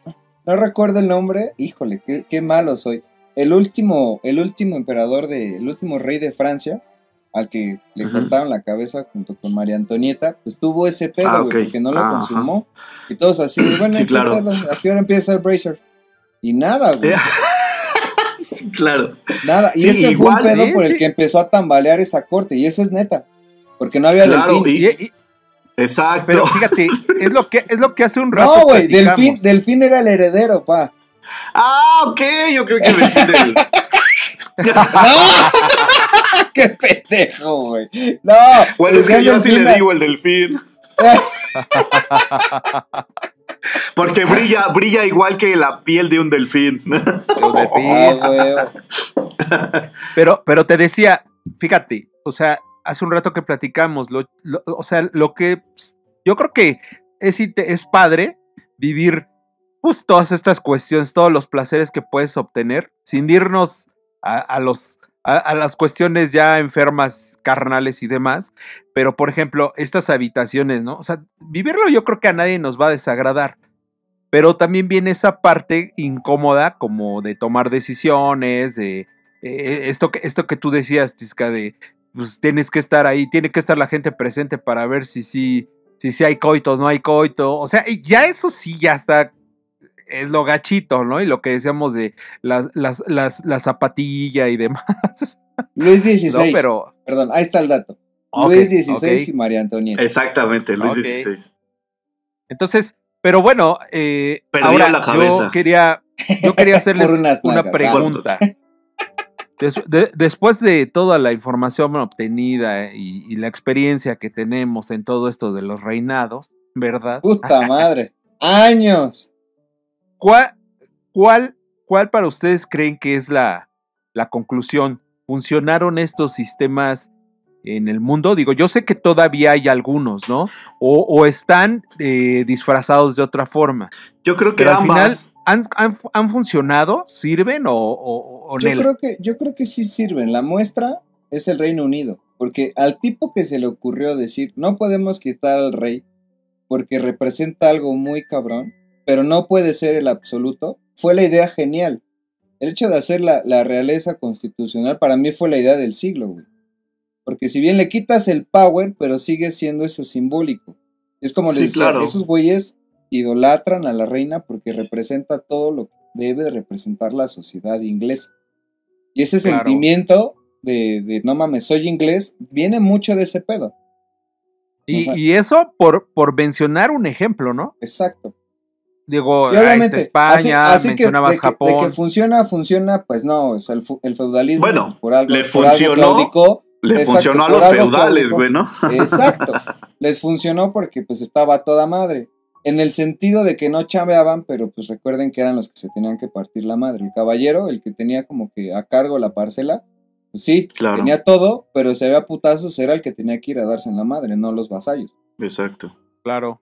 No recuerdo el nombre. Híjole, qué, qué malo soy. El último, el último emperador de, el último rey de Francia, al que le cortaron la cabeza junto con María Antonieta, pues tuvo ese pedo, Ah, porque no lo Ajá. consumó. Y todos así, bueno, Sí, ¿qué claro. ¿A qué hora empieza el Bracer? Y nada, güey. Sí, claro. Nada. Y Sí, ese igual, fue un pedo ¿eh? por el que empezó a tambalear esa corte. Y eso es neta. Porque no había Claro, delfín. y- Y- Exacto. pero fíjate, es lo que, es lo que hace un rato. No, güey, delfín, delfín era el heredero, pa. Ah, ok, yo creo que me. ¡Qué pendejo, güey! No, Bueno, es que yo sí le digo el delfín. Porque brilla, brilla igual que la piel de un delfín. Los delfín. Güey. Pero, pero te decía, fíjate, o sea, hace un rato que platicamos, lo, lo- o sea, lo que ps, yo creo que es, es padre vivir pues todas estas cuestiones, todos los placeres que puedes obtener, sin irnos a, a los a, las cuestiones ya enfermas, carnales y demás. Pero, por ejemplo, estas habitaciones, ¿no? O sea, vivirlo yo creo que a nadie nos va a desagradar. Pero también viene esa parte incómoda como de tomar decisiones, de eh, esto, que, esto que tú decías, Tisca, de pues tienes que estar ahí, tiene que estar la gente presente para ver si sí si, si hay coitos, no hay coito. O sea, ya eso sí ya está, es lo gachito, ¿no? Y lo que decíamos de las, las, las, la zapatilla y demás. Luis No, XVI. pero. Perdón, ahí está el dato. Luis XVI y María Antonieta. Exactamente, Luis Ok. XVI. Entonces, pero bueno, eh, ahora la cabeza. yo quería, yo quería hacerles una pregunta. Des- de- después de toda la información obtenida y, y la experiencia que tenemos en todo esto de los reinados, ¿verdad? Puta madre. Años. ¿Cuál, cuál, cuál para ustedes creen que es la, la conclusión? ¿Funcionaron estos sistemas en el mundo? Digo, yo sé que todavía hay algunos, ¿no? O, o están eh, disfrazados de otra forma. Yo creo que Pero al final. ¿han, han, han funcionado? ¿Sirven o, o, o Yo nel? creo, que, yo creo que sí sirven. La muestra es el Reino Unido. Porque al tipo que se le ocurrió decir, no podemos quitar al rey porque representa algo muy cabrón, pero no puede ser el absoluto, fue la idea genial. El hecho de hacer la, la realeza constitucional para mí fue la idea del siglo, güey. Porque si bien le quitas el power, pero sigue siendo eso simbólico. Es como Sí, les decía, claro. esos güeyes idolatran a la reina porque representa todo lo que debe de representar la sociedad inglesa. Y ese Claro. sentimiento de, de no mames, soy inglés, viene mucho de ese pedo. Y, y eso por, por mencionar un ejemplo, ¿no? Exacto. Digo, Y obviamente, España, así, así que, mencionabas de que, de Japón. que funciona, funciona, pues no, o sea, el, feudalismo Bueno, pues, por algo, le por algo funcionó. claudicó. Le Exacto, funcionó a los feudales, güey, ¿no? Exacto. Les funcionó porque pues estaba toda madre. En el sentido de que no chaveaban, pero pues recuerden que eran los que se tenían que partir la madre. El caballero, el que tenía como que a cargo la parcela, pues sí, Claro. tenía todo, pero se veía putazos, era el que tenía que ir a darse en la madre, no los vasallos. Exacto. Claro.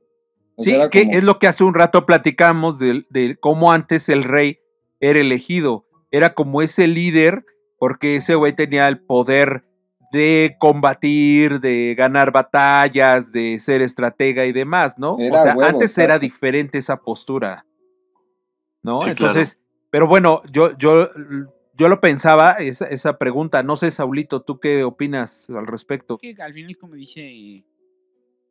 O Sí, que como- es lo que hace un rato platicamos de, de cómo antes el rey era elegido. Era como ese líder, porque ese güey tenía el poder de combatir, de ganar batallas, de ser estratega y demás, ¿no? Era o sea, huevo, antes era diferente esa postura. ¿No? Sí, claro. Entonces, pero bueno, yo, yo, yo lo pensaba, esa, esa pregunta. No sé, Saulito, ¿tú qué opinas al respecto? que al final, como dice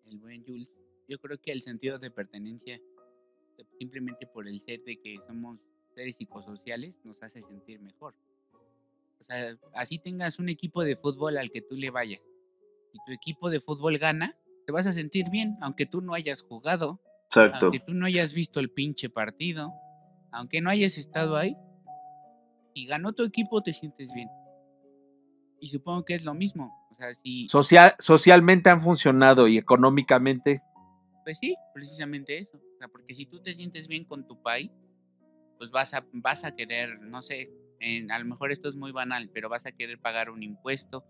el buen Jules, yo creo que el sentido de pertenencia, eh, simplemente por el ser de que somos seres psicosociales, nos hace sentir mejor. O sea, así tengas un equipo de fútbol al que tú le vayas y tu equipo de fútbol gana, te vas a sentir bien, aunque tú no hayas jugado, Exacto. aunque tú no hayas visto el pinche partido, aunque no hayas estado ahí, y ganó tu equipo, te sientes bien. Y supongo que es lo mismo. O sea, si, Social, socialmente han funcionado y económicamente. Pues sí, precisamente eso. O sea, porque si tú te sientes bien con tu país, pues vas a, vas a querer, no sé, en- a lo mejor esto es muy banal, pero vas a querer pagar un impuesto,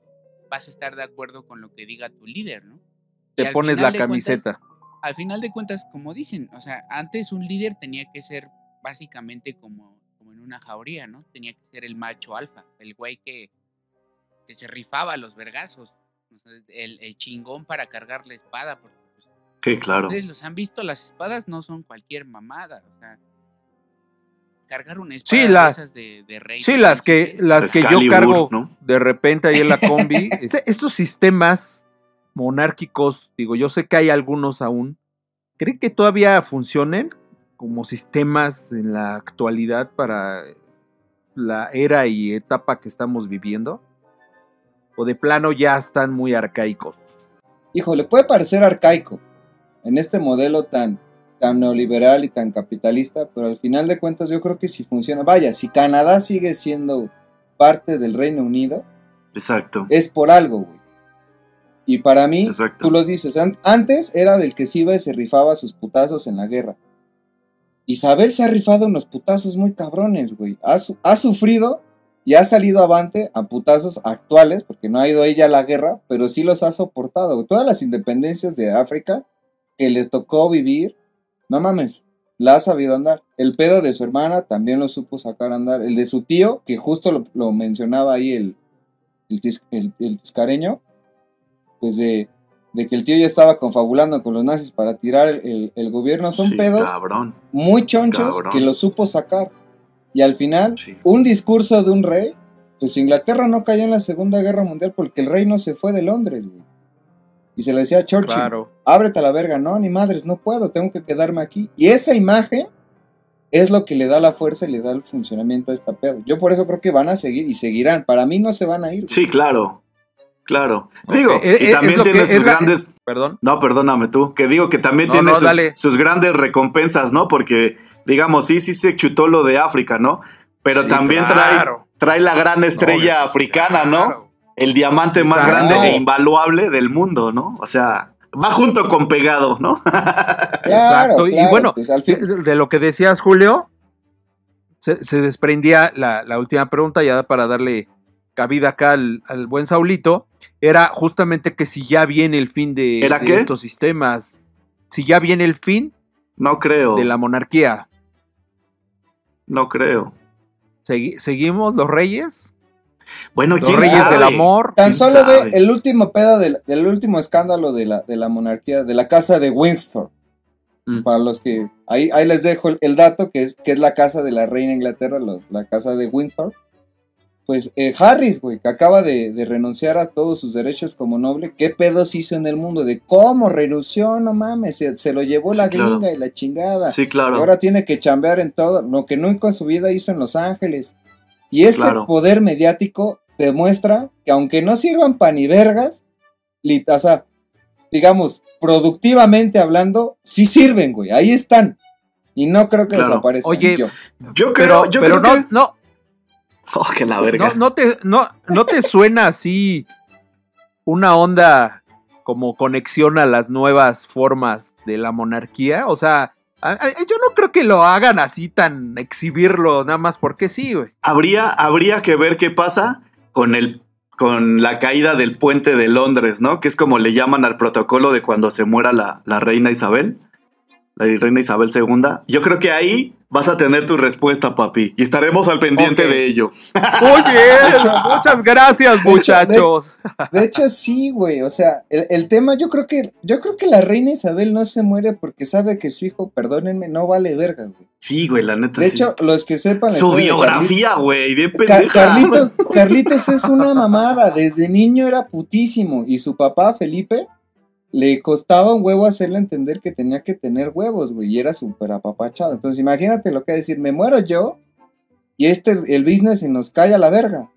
vas a estar de acuerdo con lo que diga tu líder, ¿no? Te pones la cuentas- camiseta. Al final de cuentas, como dicen, o sea, antes un líder tenía que ser básicamente como, como en una jauría, ¿no? Tenía que ser el macho alfa, el güey que, que se rifaba a los vergazos, el, el chingón para cargar la espada, porque Sí, claro. Ustedes los han visto, las espadas no son cualquier mamada. O sea, cargar una espada Sí, de las- esas de, de rey. Sí, las que, las que yo cargo ¿no? de repente ahí en la combi. este- estos sistemas monárquicos, digo, yo sé que hay algunos aún. ¿Creen que todavía funcionen como sistemas en la actualidad para la era y etapa que estamos viviendo? ¿O de plano ya están muy arcaicos? Híjole, puede parecer arcaico en este modelo tan, tan neoliberal y tan capitalista, pero al final de cuentas yo creo que si funciona. Vaya, si Canadá sigue siendo parte del Reino Unido, Exacto. es por algo, güey. Y para mí, Exacto. tú lo dices, an- antes era del que se iba y se rifaba sus putazos en la guerra. Isabel se ha rifado unos putazos muy cabrones, güey. Ha, su- ha sufrido y ha salido avante a putazos actuales, porque no ha ido ella a la guerra, pero sí los ha soportado. Todas las independencias de África que les tocó vivir, no mames, la ha sabido andar. El pedo de su hermana también lo supo sacar a andar. El de su tío, que justo lo, lo mencionaba ahí el, el, tis- el- el tiscareño, pues de, de que el tío ya estaba confabulando con los nazis para tirar el, gobierno. Son Sí, pedos Cabrón. muy chonchos Cabrón. que lo supo sacar. Y al final, Sí. un discurso de un rey, pues Inglaterra no cayó en la Segunda Guerra Mundial porque el rey no se fue de Londres, güey. Y se le decía a Churchill, Claro. ábrete a la verga, no, ni madres, no puedo, tengo que quedarme aquí. Y esa imagen es lo que le da la fuerza y le da el funcionamiento a esta pedo. Yo por eso creo que van a seguir y seguirán. Para mí no se van a ir. güey. Sí, claro. Claro. Digo, Eh, eh, y es también tiene sus la- grandes. Perdón. No, perdóname tú, que digo que también No, tiene no, sus, grandes recompensas, ¿no? Porque, digamos, sí, sí se chutó lo de África, ¿no? Pero Sí, también claro. trae, trae la gran estrella No, africana, ¿no? El diamante más Exacto. grande e invaluable del mundo, ¿no? O sea, va junto con pegado, ¿no? Claro, Exacto. y claro, bueno, pues, al de, fin- de lo que decías, Julio, se, se desprendía la, la última pregunta, ya para darle cabida acá al, al buen Saulito, era justamente que si ya viene el fin de, ¿Era de qué? estos sistemas, si ya viene el fin No creo. de la monarquía, No creo. Segui- ¿seguimos los reyes? Bueno, Los ¿quién reyes sabe? del amor. Tan ¿Quién solo ve sabe? el último pedo del, del último escándalo de la, de la monarquía, de la casa de Windsor. Mm. Para los que. Ahí, ahí les dejo el, el dato, que es, que es la casa de la reina Inglaterra, lo- la casa de Windsor. Pues eh, Harris, güey, que acaba de, de renunciar a todos sus derechos como noble. ¿Qué pedos hizo en el mundo? De cómo renunció, no mames, se, se lo llevó Sí, la claro. gringa y la chingada. Sí, Y claro. ahora tiene que chambear en todo, lo que nunca en su vida hizo en Los Ángeles. Y ese Claro. poder mediático demuestra que aunque no sirvan pan ni vergas, li- o sea, digamos, productivamente hablando, sí sirven, güey. Ahí están. Y no creo que Claro. desaparezcan. Oye, yo. Yo creo, Pero, yo pero creo no, que. no, Oh, que la verga. no, no te, no, no te suena así una onda como conexión a las nuevas formas de la monarquía. O sea, yo no creo que lo hagan así tan exhibirlo nada más porque sí, güey. Habría, habría que ver qué pasa con el con la caída del puente de Londres, ¿no? Que es como le llaman al protocolo de cuando se muera la, la reina Isabel, la reina Isabel II. Yo creo que ahí vas a tener tu respuesta, papi, y estaremos al pendiente de ello. Muy bien, hecho- muchas gracias, de- muchachos. De hecho, sí, güey. O sea, el, el tema, yo creo que, yo creo que la reina Isabel no se muere porque sabe que su hijo, perdónenme, no vale verga, güey. Sí, güey, la neta. De sí. hecho, los que sepan su biografía, güey, bien pendeja. Carlitos, Carlitos es una mamada. Desde niño era putísimo. Y su papá, Felipe, le costaba un huevo hacerle entender que tenía que tener huevos, güey. Y era súper apapachado. Entonces, imagínate lo que decir: me muero yo. Y este, el business se nos cae a la verga.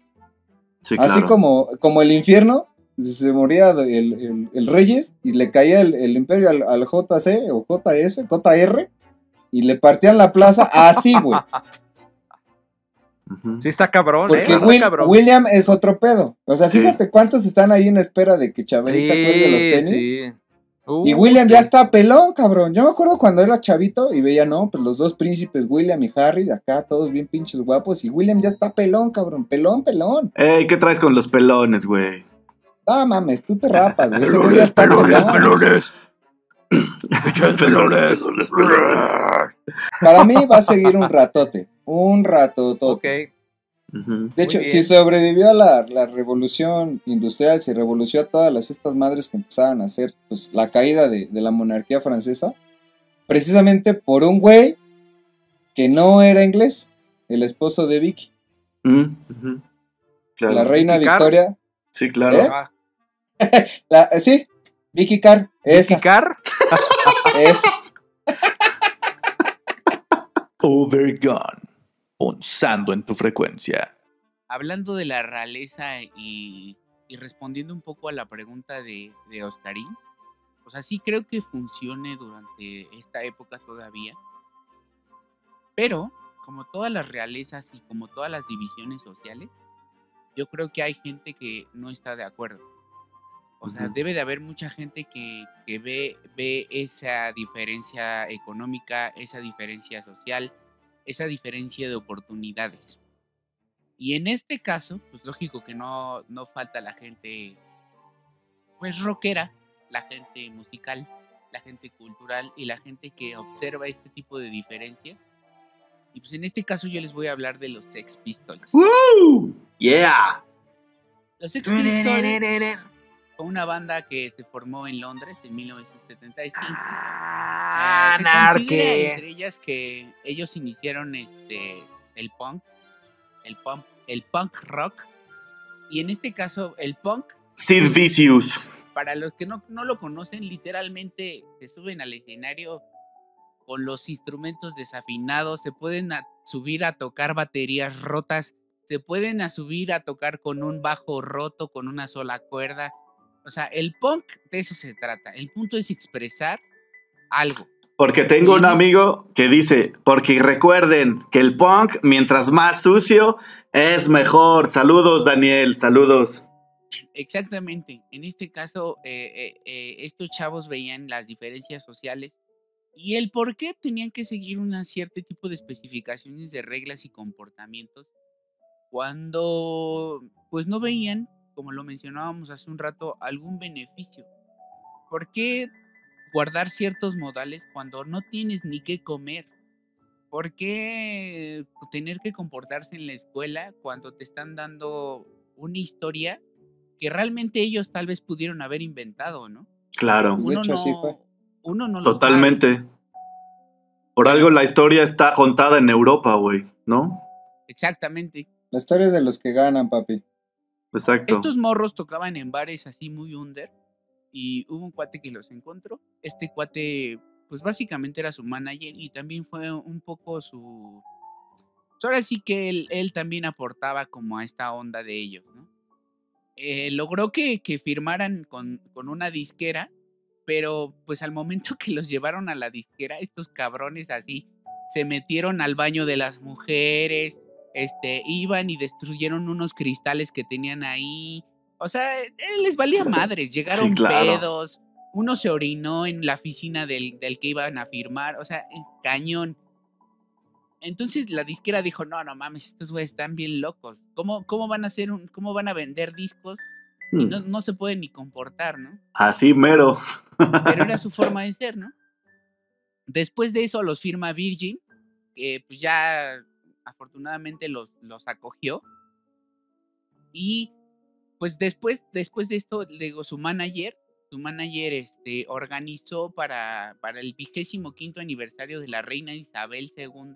Sí, Así claro. como, como el infierno, se moría el, el- el Reyes y le caía el, el imperio al, al JC o JS, JR, y le partían la plaza así, güey. Ujú. Sí está cabrón, Porque ¿eh? Está Will- cabrón. William es otro pedo. O sea, Sí. fíjate cuántos están ahí en espera de que Chabelita cuelgue los tenis. sí. Y Uh, William sí. ya está pelón, cabrón. Yo me acuerdo cuando era chavito y veía, no, pues los dos príncipes, William y Harry, acá todos bien pinches guapos. Y William ya está pelón, cabrón. Pelón, pelón. Ey, ¿qué traes con los pelones, güey? No mames, tú te rapas, güey. Güey ya está pelón. Pelones, Para mí va a seguir un ratote. Un ratotote. Ok. De hecho, si sobrevivió a la, la revolución industrial, se revolucionó a todas las, estas madres que empezaban a hacer pues, la caída de, de la monarquía francesa, precisamente por un güey que no era inglés, el esposo de Vicky, Mm. Claro. la reina Vicky Carr. Victoria. Sí, claro. ¿Eh? Ah, La, sí, Vicky Carr, esa, Vicky Carr. esa. Overgone. Punzando en tu frecuencia. Hablando de la realeza y, respondiendo un poco a la pregunta de, de Oscarín, o sea, sí creo que funcione durante esta época todavía, pero como todas las realezas y como todas las divisiones sociales, yo creo que hay gente que no está de acuerdo. O sea, Ujú. debe de haber mucha gente que, que ve, ve esa diferencia económica, esa diferencia social, esa diferencia de oportunidades. Y en este caso, pues lógico que no, no falta la gente, pues rockera, la gente musical, la gente cultural y la gente que observa este tipo de diferencias. Y pues en este caso yo les voy a hablar de los Sex Pistols. ¡Woo! ¡Yeah! Los Sex Pistols una banda que se formó en Londres en 1975. Ah, Eh, se considera narque. entre ellas que ellos iniciaron este el punk, el punk, el punk rock. Y en este caso, el punk, Sid Vicious. para los que no, no lo conocen, literalmente se suben al escenario con los instrumentos desafinados, se pueden a- subir a tocar baterías rotas, se pueden a subir a tocar con un bajo roto, con una sola cuerda. O sea, el punk de eso se trata. El punto es expresar algo. Porque tengo un amigo que dice, porque recuerden que el punk, mientras más sucio, es mejor. Saludos, Daniel, saludos. Exactamente. En este caso, eh, eh, eh, estos chavos veían las diferencias sociales y el por qué tenían que seguir un cierto tipo de especificaciones de reglas y comportamientos cuando pues no veían, como lo mencionábamos hace un rato, algún beneficio. ¿Por qué guardar ciertos modales cuando no tienes ni qué comer? ¿Por qué tener que comportarse en la escuela cuando te están dando una historia que realmente ellos tal vez pudieron haber inventado, ¿no? Claro, De hecho, así fue. Uno no lo sabe. totalmente. Por algo la historia está contada en Europa, güey, ¿no? Exactamente. La historia es de los que ganan, papi. Exacto. Estos morros tocaban en bares así muy under y hubo un cuate que los encontró. Este cuate, pues básicamente era su manager y también fue un poco su... pues, ahora sí que él, él también aportaba como a esta onda de ellos, ¿no? Eh, logró que, que firmaran con, con una disquera pero pues al momento que los llevaron a la disquera, estos cabrones así se metieron al baño de las mujeres, este, iban y destruyeron unos cristales que tenían ahí. O sea, eh, les valía madres, llegaron claro. pedos, uno se orinó en la oficina del, del que iban a firmar, o sea, eh, cañón. Entonces la disquera dijo, no, no mames, estos güeyes están bien locos. ¿Cómo, cómo van a hacer un, cómo van a vender discos? Y Mm, no, no se pueden ni comportar, ¿no? Así mero. Pero era su forma de ser, ¿no? Después de eso los firma Virgin, que pues ya afortunadamente los, los acogió. Y pues después, después de esto, digo, su manager, su manager este, organizó para, para el vigésimo quinto aniversario de la reina Isabel II,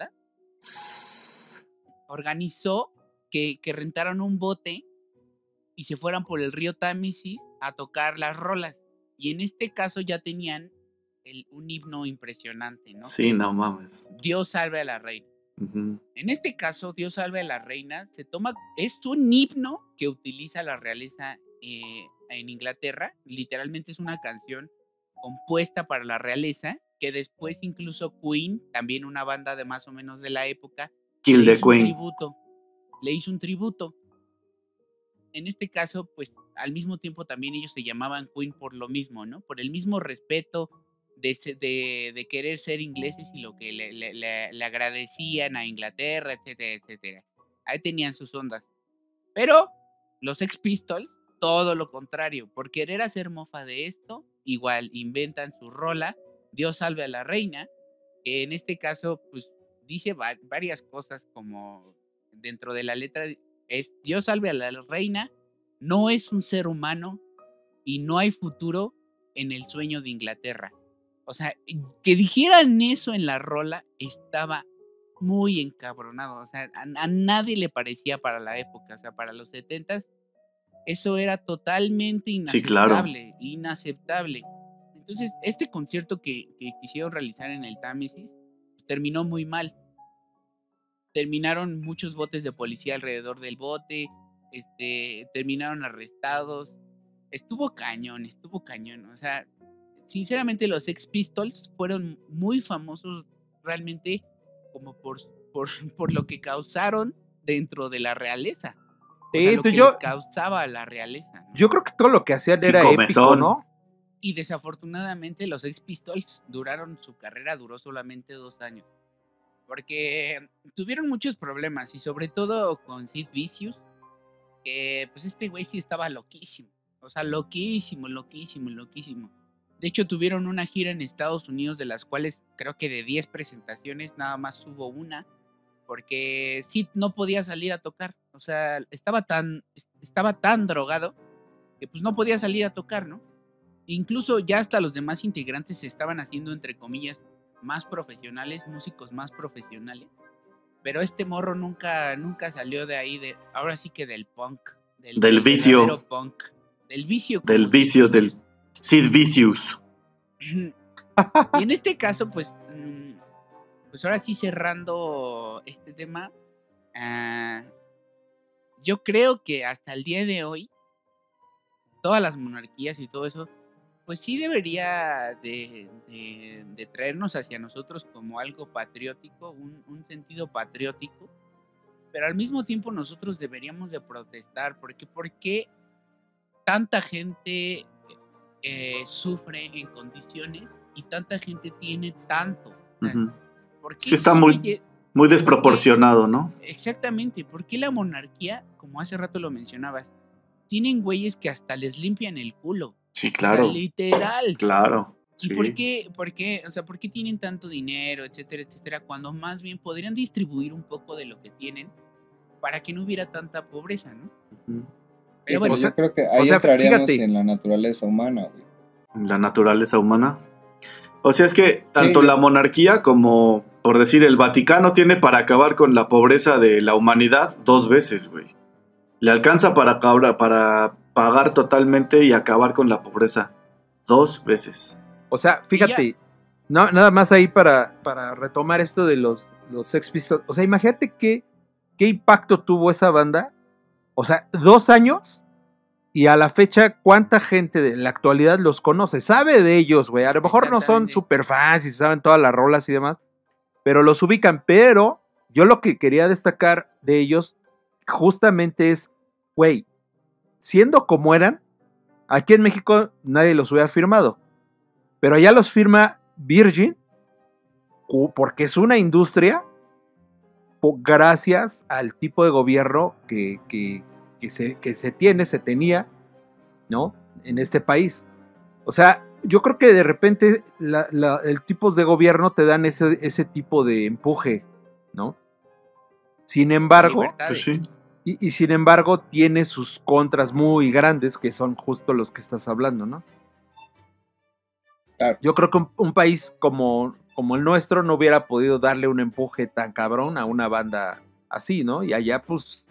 organizó que, que rentaron un bote y se fueran por el río Támesis a tocar las rolas. Y en este caso ya tenían el- un himno impresionante, ¿no? Sí, no mames. Dios salve a la reina. En este caso, Dios salve a la reina se toma, es un himno que utiliza la realeza eh, en Inglaterra. Literalmente es una canción compuesta para la realeza que después incluso Queen, también una banda de más o menos de la época, Kill le the hizo un tributo. Le hizo un tributo. En este caso, pues al mismo tiempo también ellos se llamaban Queen por lo mismo, ¿no? Por el mismo respeto de, querer ser ingleses y lo que le, le- agradecían a Inglaterra, etcétera, etcétera. Ahí tenían sus ondas. Pero los Ex Pistols, todo lo contrario. Por querer hacer mofa de esto, igual inventan su rola, Dios salve a la reina, que en este caso, pues dice va- varias cosas como dentro de la letra es Dios salve a la reina, no es un ser humano y no hay futuro en el sueño de Inglaterra. O sea, que dijeran eso en la rola estaba muy encabronado. O sea, a, a nadie le parecía para la época. O sea, para los 70 eso era totalmente Sí, claro. inaceptable. Inaceptable. Entonces, este concierto que, que quisieron realizar en el Támesis pues, terminó muy mal. Terminaron muchos botes de policía alrededor del bote. Este, terminaron arrestados. Estuvo cañón, estuvo cañón. O sea, sinceramente los Ex Pistols fueron muy famosos realmente como por, por, por lo que causaron dentro de la realeza. O sea, Sí, lo tú- que yo- les causaba la realeza. ¿no? Yo creo que todo lo que hacían Sí, era épico, comezón. ¿no? Y desafortunadamente los Ex Pistols duraron, su carrera duró solamente dos años. Porque tuvieron muchos problemas y sobre todo con Sid Vicious, que pues este güey sí estaba loquísimo. O sea, loquísimo, loquísimo, loquísimo. De hecho, tuvieron una gira en Estados Unidos de las cuales creo que de 10 presentaciones nada más hubo una. Porque Sid no podía salir a tocar. O sea, estaba tan, es- estaba tan drogado que pues no podía salir a tocar, ¿no? Incluso ya hasta los demás integrantes se estaban haciendo, entre comillas, más profesionales, músicos más profesionales. Pero este morro nunca, nunca salió de ahí, de, ahora sí que del punk. Del, Del vicio. Punk, del vicio. Del vicio del. Sid Vicious. y en este caso, pues, mm, pues ahora sí cerrando este tema, ah, yo creo que hasta el día de hoy, todas las monarquías y todo eso, pues sí debería de, traernos hacia nosotros como algo patriótico, un, un sentido patriótico, pero al mismo tiempo nosotros deberíamos de protestar, porque ¿por qué tanta gente eh, sufre en condiciones y tanta gente tiene tanto? O sea, Ujú. ¿por qué Sí, está muy- Muy desproporcionado, ¿no? Exactamente, ¿por qué la monarquía, como hace rato lo mencionabas, tienen güeyes que hasta les limpian el culo? Sí, O claro. sea, literal. Claro. ¿Y sí. por qué, por qué, o sea, por qué tienen tanto dinero, etcétera, etcétera, cuando más bien podrían distribuir un poco de lo que tienen para que no hubiera tanta pobreza, ¿no? Pero bueno, o sea- yo creo que ahí sea, entraríamos fíjate. en la naturaleza humana, güey. La naturaleza humana. O sea, es que tanto Sí. la monarquía como, por decir, el Vaticano tiene para acabar con la pobreza de la humanidad dos veces, güey. Le alcanza para, cabra- para pagar totalmente y acabar con la pobreza dos veces. O sea, fíjate, no, nada más ahí para, para retomar esto de los, los Sex Pistols. O sea, imagínate qué, qué impacto tuvo esa banda. O sea, dos años Y a la fecha, ¿cuánta gente de la actualidad los conoce? Sabe de ellos, güey. A lo mejor no son super fans y saben todas las rolas y demás, pero los ubican. Pero yo lo que quería destacar de ellos justamente es, güey, siendo como eran, aquí en México nadie los hubiera firmado. Pero allá los firma Virgin porque es una industria gracias al tipo de gobierno que, que- que se, que se tiene, se tenía, ¿no? En este país. O sea, yo creo que de repente la- la- el tipos de gobierno te dan ese, ese tipo de empuje, ¿no? Sin embargo. Pues sí. y, y sin embargo tiene sus contras muy grandes que son justo los que estás hablando, ¿no? Claro. Yo creo que un, un país como, como el nuestro no hubiera podido darle un empuje tan cabrón a una banda así, ¿no? Y allá pues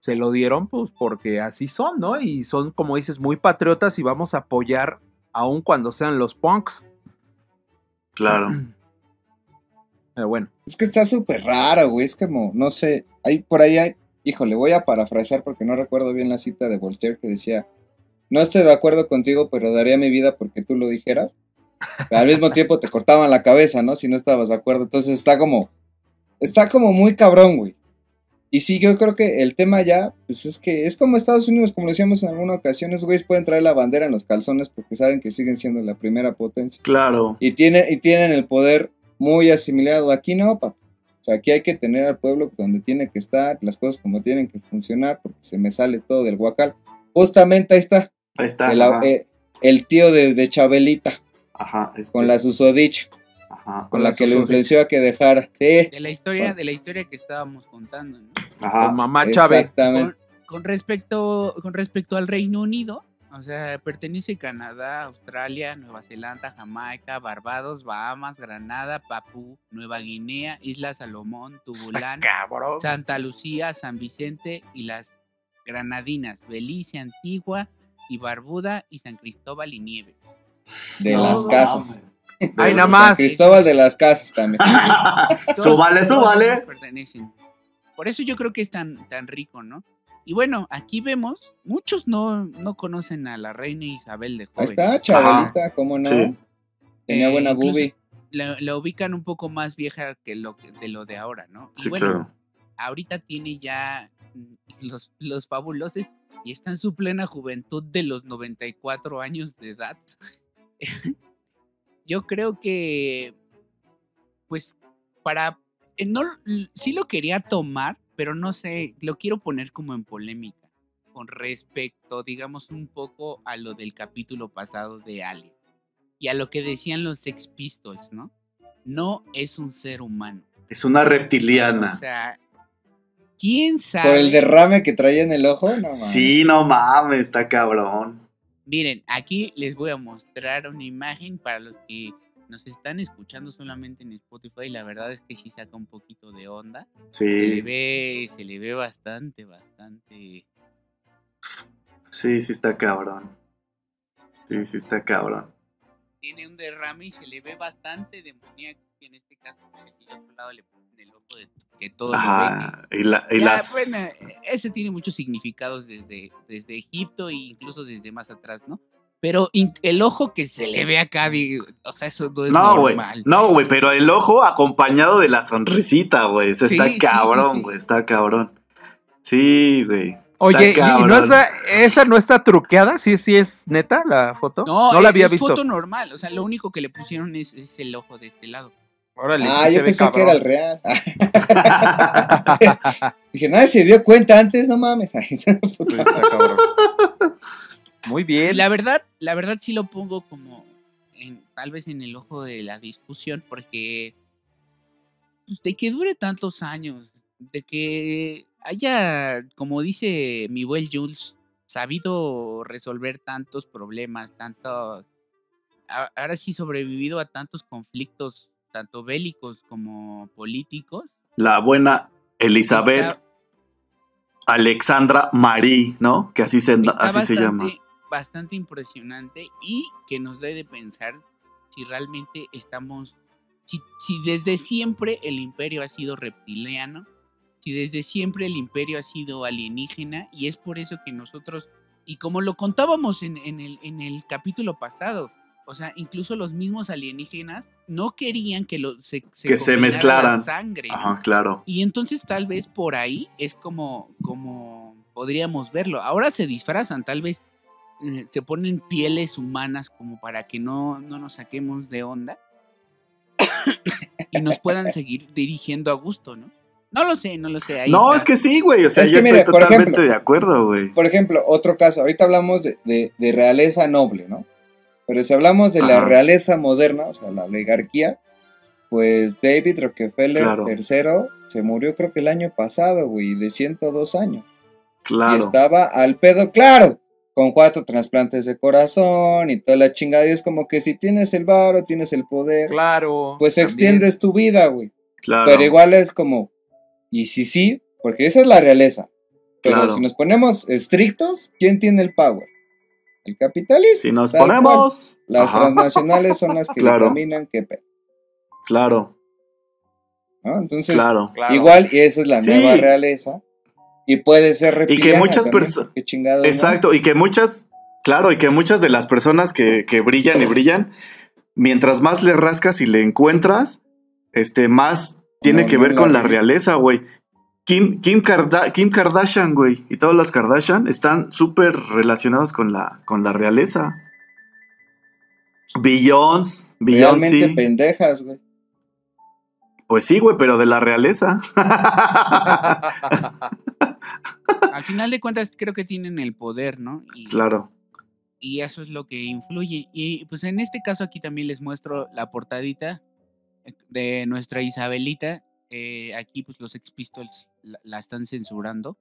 se lo dieron pues porque así son, ¿no? Y son, como dices, muy patriotas y vamos a apoyar aun cuando sean los punks. Claro. Pero bueno, Es que está súper raro, güey. Es como, no sé, hay por ahí hay, híjole, voy a parafrasear porque no recuerdo bien la cita de Voltaire que decía, no estoy de acuerdo contigo, pero daría mi vida porque tú lo dijeras. Pero al mismo tiempo te cortaban la cabeza, ¿no? Si no estabas de acuerdo. Entonces está como, está como muy cabrón, güey. Y sí, yo creo que el tema ya, pues es que es como Estados Unidos, como lo decíamos en alguna ocasión, esos güeyes pueden traer la bandera en los calzones porque saben que siguen siendo la primera potencia. Claro. Y tienen, y tienen el poder muy asimilado. Aquí no, papá. O sea, aquí hay que tener al pueblo donde tiene que estar, las cosas como tienen que funcionar, porque se me sale todo del guacal. Justamente ahí está, Ahí está. el, ajá. eh, el tío de, de Chabelita, Ajá, este, con la susodicha, Ajá. con Con la la que lo influenció a que dejara. Sí, De la historia, de la historia que estábamos contando, ¿no? Con mamá Chávez. Con, con respecto, con respecto al Reino Unido, o sea, pertenece Canadá, Australia, Nueva Zelanda, Jamaica, Barbados, Bahamas, Granada, Papú, Nueva Guinea, Islas Salomón, Tubulán. Santa Lucía, San Vicente y las Granadinas, Belice, Antigua y Barbuda y San Cristóbal y Nieves. De las casas. Ay, nada San más. Cristóbal de las Casas también. Súbale, súbale. pertenecen. Por eso yo creo que es tan, tan rico, ¿no? Y bueno, aquí vemos, muchos no, no conocen a la reina Isabel de Ahí joven. está, Chabelita, ¿cómo no? Sí. Tenía Eh, buena boobie. La, la ubican un poco más vieja que lo que- de lo de ahora, ¿no? Y Sí, bueno, claro. ahorita tiene ya mm, los, los fabulosos y está en su plena juventud de los 94 años de edad. Yo creo que, pues, para, no, l- sí lo quería tomar, pero no sé, lo quiero poner como en polémica con respecto, digamos, un poco a lo del capítulo pasado de Alien y a lo que decían los Sex Pistols, ¿no? No es un ser humano. Es una reptiliana. O sea, ¿quién sabe? Por el derrame que traía en el ojo, no mames. Sí, no mames, está cabrón. Miren, aquí les voy a mostrar una imagen para los que nos están escuchando solamente en Spotify. La verdad es que sí saca un poquito de onda. Se le Sí, ve, se le ve bastante, bastante. sí, sí está cabrón. Sí, sí está cabrón. Tiene un derrame y se le ve bastante demoníaco. que En este caso, en el otro lado le ponen el ojo de que todo. Ajá. Y, la, y Ya, las. bueno, ese tiene muchos significados desde, desde Egipto e incluso desde más atrás, ¿no? Pero el ojo que se le ve acá, digo, o sea, eso no es No, normal. No, güey, pero el ojo acompañado de la sonrisita, güey. Eso Sí, está sí, cabrón, sí. güey. Está cabrón. Sí, güey. Oye, Está ¿y no está, esa no está truqueada? ¿Sí, sí es neta la foto? No, la es- había es visto. foto normal, o sea, lo único que le pusieron es, es el ojo de este lado. Órale, Ah, yo pensé que era el real. Dije, nadie se dio cuenta antes, no mames. Está cabrón. Muy bien. la verdad, la verdad sí lo pongo como en, tal vez en el ojo de la discusión, porque pues, de que dure tantos años, de que haya, como dice mi buen Jules, sabido resolver tantos problemas, tantos, ahora sí sobrevivido a tantos conflictos, tanto bélicos como políticos. La buena Elizabeth está- Alexandra Marie, ¿no? Que así se, así se llama. Bastante- impresionante y que nos debe de pensar si realmente estamos, si, si desde siempre el imperio ha sido reptiliano, si desde siempre el imperio ha sido alienígena y es por eso que nosotros Y como lo contábamos en, en el, en el capítulo pasado, o sea, incluso los mismos alienígenas no querían que, lo, se, Que se combinara la mezclaran. sangre. ¿no? Ajá, claro. Y entonces tal vez por ahí es como, como podríamos verlo. Ahora se disfrazan, tal vez se ponen pieles humanas como para que no, no nos saquemos de onda y nos puedan seguir dirigiendo a gusto, ¿no? No lo sé, no lo sé. ahí No, está. es que sí, güey. O sea, Es yo que estoy totalmente ejemplo- de acuerdo, güey. Por ejemplo, otro caso, ahorita hablamos de, de- de realeza noble, ¿no? Pero si hablamos de la realeza moderna, o sea, la oligarquía, pues David Rockefeller Claro. III se murió creo que el año pasado, güey, de 102 años. Y Claro. estaba al pedo, claro, con cuatro trasplantes de corazón y toda la chingada. Y es como que si tienes el varo, tienes el poder, Claro. pues también. extiendes tu vida, güey. Claro. Pero igual es como, y si sí, porque esa es la realeza. Pero Claro. si nos ponemos estrictos, ¿quién tiene el power? El capitalismo. Si nos cual. ponemos. Las Ajá, transnacionales son las que Claro. determinan qué pedo. Claro, ¿no? Entonces, claro. Claro. igual, y esa es la Sí. nueva realeza. Y puede ser reptiliana muchas también, perso- porque chingado, ¿no? Exacto, y que muchas, claro, y que muchas de las personas que, que brillan y brillan, mientras más le rascas y le encuentras, este, más tiene No, que no ver con la realeza, güey. Kim, Kim, Karda- Kim Kardashian, güey, y todas las Kardashian están súper relacionados con la, con la realeza. Beyoncé, Realmente pendejas, güey. Pues sí, güey, pero de la realeza. Al final de cuentas creo que tienen el poder, ¿no? Y, claro. y eso es lo que influye. Y pues en este caso aquí también les muestro la portadita de nuestra Isabelita. Eh, aquí pues los Ex Pistols la, la están censurando.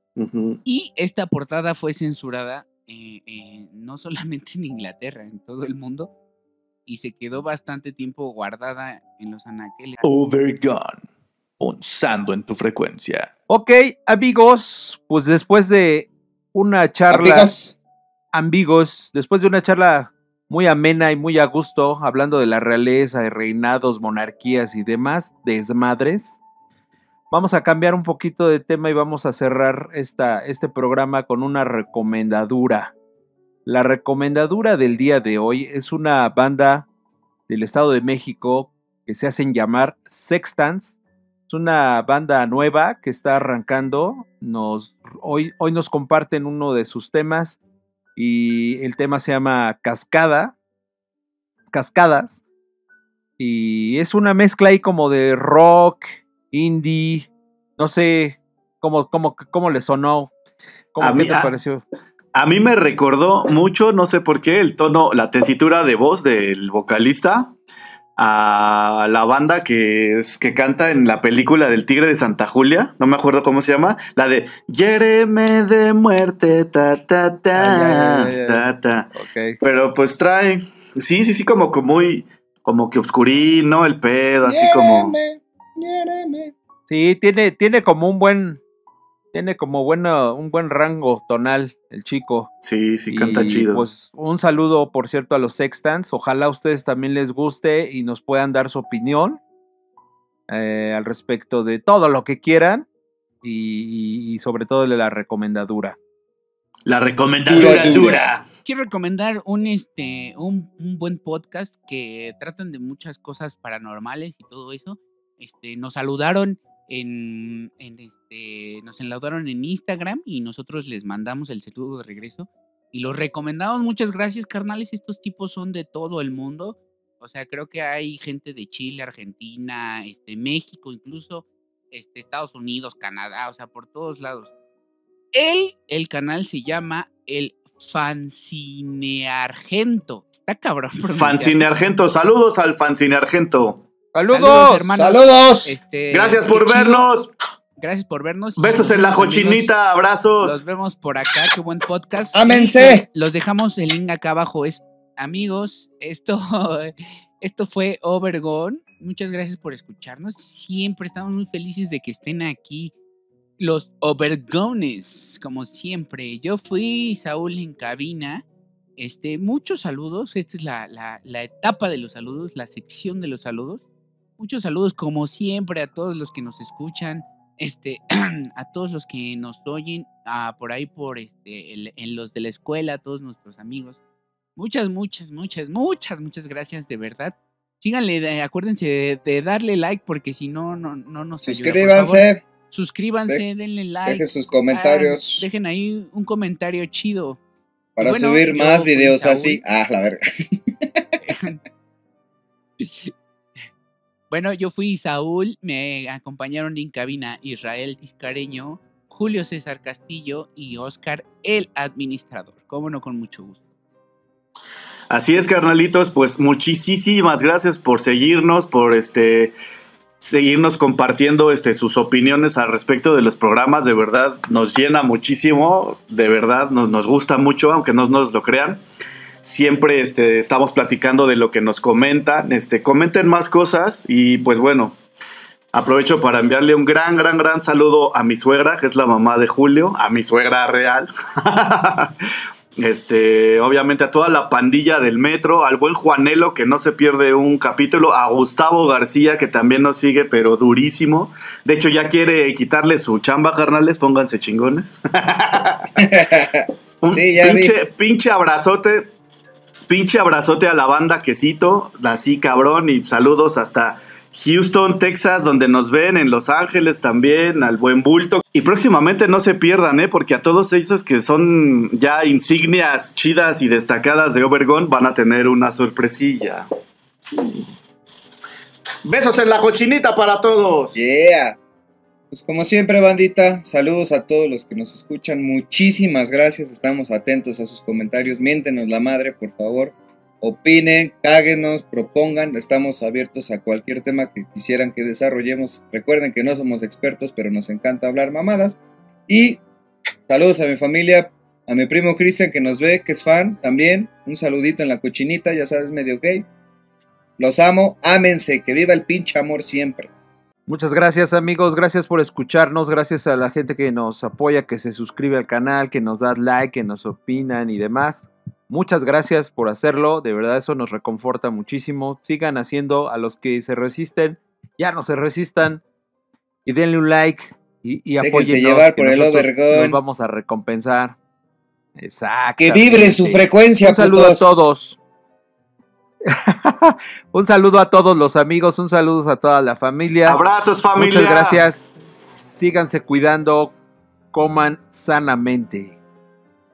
Y esta portada fue censurada eh, eh, no solamente en Inglaterra, en todo el mundo. Y se quedó bastante tiempo guardada en los anaqueles. Overgone. Punzando en tu frecuencia. Ok, amigos, pues después de una charla, Amigos, amigos, después de una charla muy amena y muy a gusto, hablando de la realeza, de reinados, monarquías y demás desmadres, vamos a cambiar un poquito de tema y vamos a cerrar esta, este programa con una recomendadura. La recomendadura del día de hoy es una banda del Estado de México que se hacen llamar Sextants. Es una banda nueva que está arrancando. Nos, hoy, hoy nos comparten uno de sus temas y el tema se llama Cascada. Cascadas. Y es una mezcla ahí como de rock, indie. No sé cómo, cómo, cómo le sonó. ¿Cómo A qué mí- te ah, pareció? A mí me recordó mucho, no sé por qué, el tono, la tesitura de voz del vocalista a la banda que es que canta en la película del Tigre de Santa Julia, no me acuerdo cómo se llama, la de Hiéreme de muerte, ta ta ta, ta ta. Ok. Pero pues trae, sí, sí, sí, como que muy, como que oscurín, ¿no? El pedo, así como, hiéreme. Sí, tiene, tiene como un buen. Tiene como bueno, un buen rango tonal el chico. sí, sí, canta Y, chido. Pues un saludo, por cierto, a los Sextants. Ojalá a ustedes también les guste y nos puedan dar su opinión eh, al respecto de todo lo que quieran y, y- y sobre todo de la recomendadura. la recomendadura Dura, dura. Quiero recomendar un, este, un, un buen podcast que tratan de muchas cosas paranormales y todo eso. Este, nos saludaron en, este, nos enlaudaron en Instagram y nosotros les mandamos el saludo de regreso y los recomendamos. Muchas gracias, carnales. Estos tipos son de todo el mundo. O sea, creo que hay gente de Chile, Argentina, este, México, incluso este, Estados Unidos, Canadá, o sea, por todos lados. El, el canal se llama el Fancine Argento. Está cabrón. Fancine Argento, saludos al Fancine Argento. ¡Saludos! Saludos. ¡Saludos! Este, Gracias por chido. vernos. Gracias por vernos. Besos en la cochinita, Los abrazos. vemos por acá, qué buen podcast. ¡Ámense! Los dejamos el link acá abajo. Es, amigos, esto, esto fue Overgone. Muchas gracias por escucharnos. Siempre estamos muy felices de que estén aquí los Overgones, como siempre. Yo fui Saúl en cabina. Este, muchos saludos. Esta es la, la- la etapa de los saludos, la sección de los saludos. Muchos saludos, como siempre, a todos los que nos escuchan este, a todos los que nos oyen, a, por ahí por este, el- en los de la escuela, a todos nuestros amigos. Muchas, muchas, muchas, muchas, muchas gracias de verdad. Síganle, de- acuérdense de, de darle like porque si no, no, no nos ayuda. Por favor, Suscríbanse, suscríbanse, denle like. dejen sus ah, comentarios dejen ahí un comentario chido. para bueno, subir más videos así. Ah, la verga. Bueno, yo fui Saúl, me acompañaron en cabina Israel Tiscareño, Julio César Castillo y Oscar el administrador. Cómo no, con mucho gusto. Así es, carnalitos, pues muchísimas gracias por seguirnos, por este seguirnos compartiendo este sus opiniones al respecto de los programas, de verdad nos llena muchísimo, de verdad nos, nos gusta mucho, aunque no nos lo crean. Siempre este, estamos platicando de lo que nos comentan, este, comenten más cosas y pues bueno, aprovecho para enviarle un gran, gran, gran saludo a mi suegra, que es la mamá de Julio, a mi suegra real. Este, obviamente a toda la pandilla del metro, al buen Juanelo que no se pierde un capítulo, a Gustavo García que también nos sigue, pero durísimo. De hecho, ya quiere quitarle su chamba, carnales, pónganse chingones. un Sí, ya vi. pinche abrazote, pinche abrazote a la banda quesito, así cabrón, y saludos hasta Houston, Texas, donde nos ven, en Los Ángeles también, al buen bulto. Y próximamente no se pierdan, ¿eh? porque a todos esos que son ya insignias chidas y destacadas de Obergón van a tener una sorpresilla. Besos en la cochinita para todos. Yeah. Pues como siempre, bandita, saludos a todos los que nos escuchan. Muchísimas gracias. Estamos atentos a sus comentarios. Miéntenos la madre, por favor. Opinen, cáguenos, propongan. Estamos abiertos a cualquier tema que quisieran que desarrollemos. Recuerden que no somos expertos, pero nos encanta hablar mamadas. Y saludos a mi familia, a mi primo Cristian que nos ve, que es fan también. Un saludito en la cochinita, ya sabes, medio gay. Los amo, ámense, que viva el pinche amor siempre. Muchas gracias amigos, gracias por escucharnos, gracias a la gente que nos apoya, que se suscribe al canal, que nos da like, que nos opinan y demás. Muchas gracias por hacerlo, de verdad eso nos reconforta muchísimo. Sigan haciendo a los que se resisten, ya no se resistan y denle un like y, y apóyennos, llevar por el overgón. Nos vamos a recompensar. Exacto. Que vibre su frecuencia, Un saludo putos. a todos. un saludo a todos los amigos, un saludo a toda la familia. Abrazos, familia. Muchas gracias. Síganse cuidando, coman sanamente.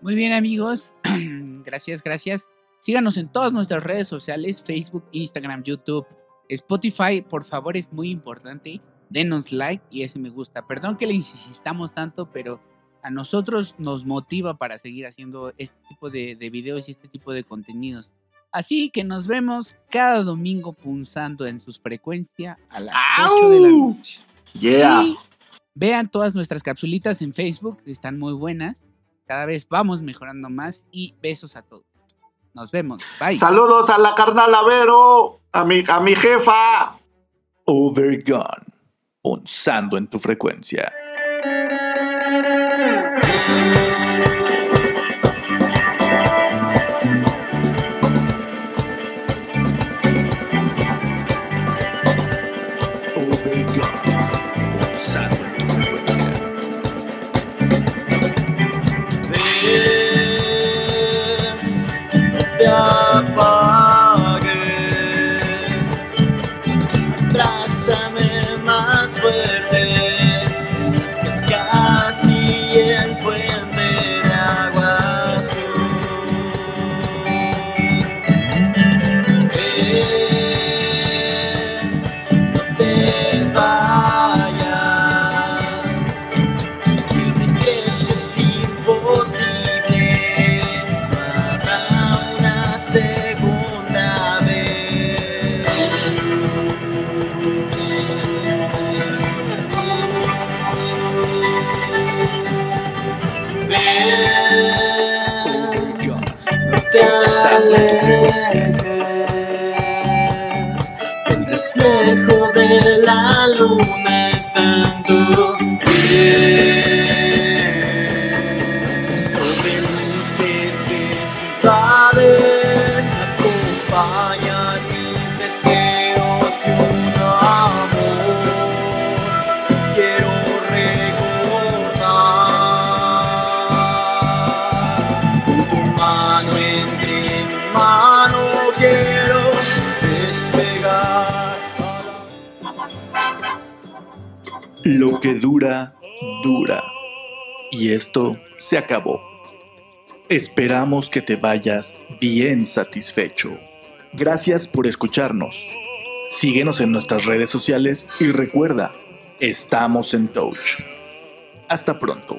Muy bien, amigos. gracias, gracias. Síganos en todas nuestras redes sociales: Facebook, Instagram, YouTube, Spotify. Por favor, es muy importante. Denos like y ese me gusta. Perdón que le insistamos tanto, pero a nosotros nos motiva para seguir haciendo este tipo de, de videos y este tipo de contenidos. Así que nos vemos cada domingo punzando en sus frecuencias a las 8 de la noche. Yeah. Y vean todas nuestras capsulitas en Facebook, están muy buenas. Cada vez vamos mejorando más y besos a todos. Nos vemos. Bye. Saludos a la carnal Avero, a mi, a mi jefa. Overgone. Punzando en tu frecuencia. Esperamos que te vayas bien satisfecho. Gracias por escucharnos. Síguenos en nuestras redes sociales y recuerda, estamos en touch. Hasta pronto.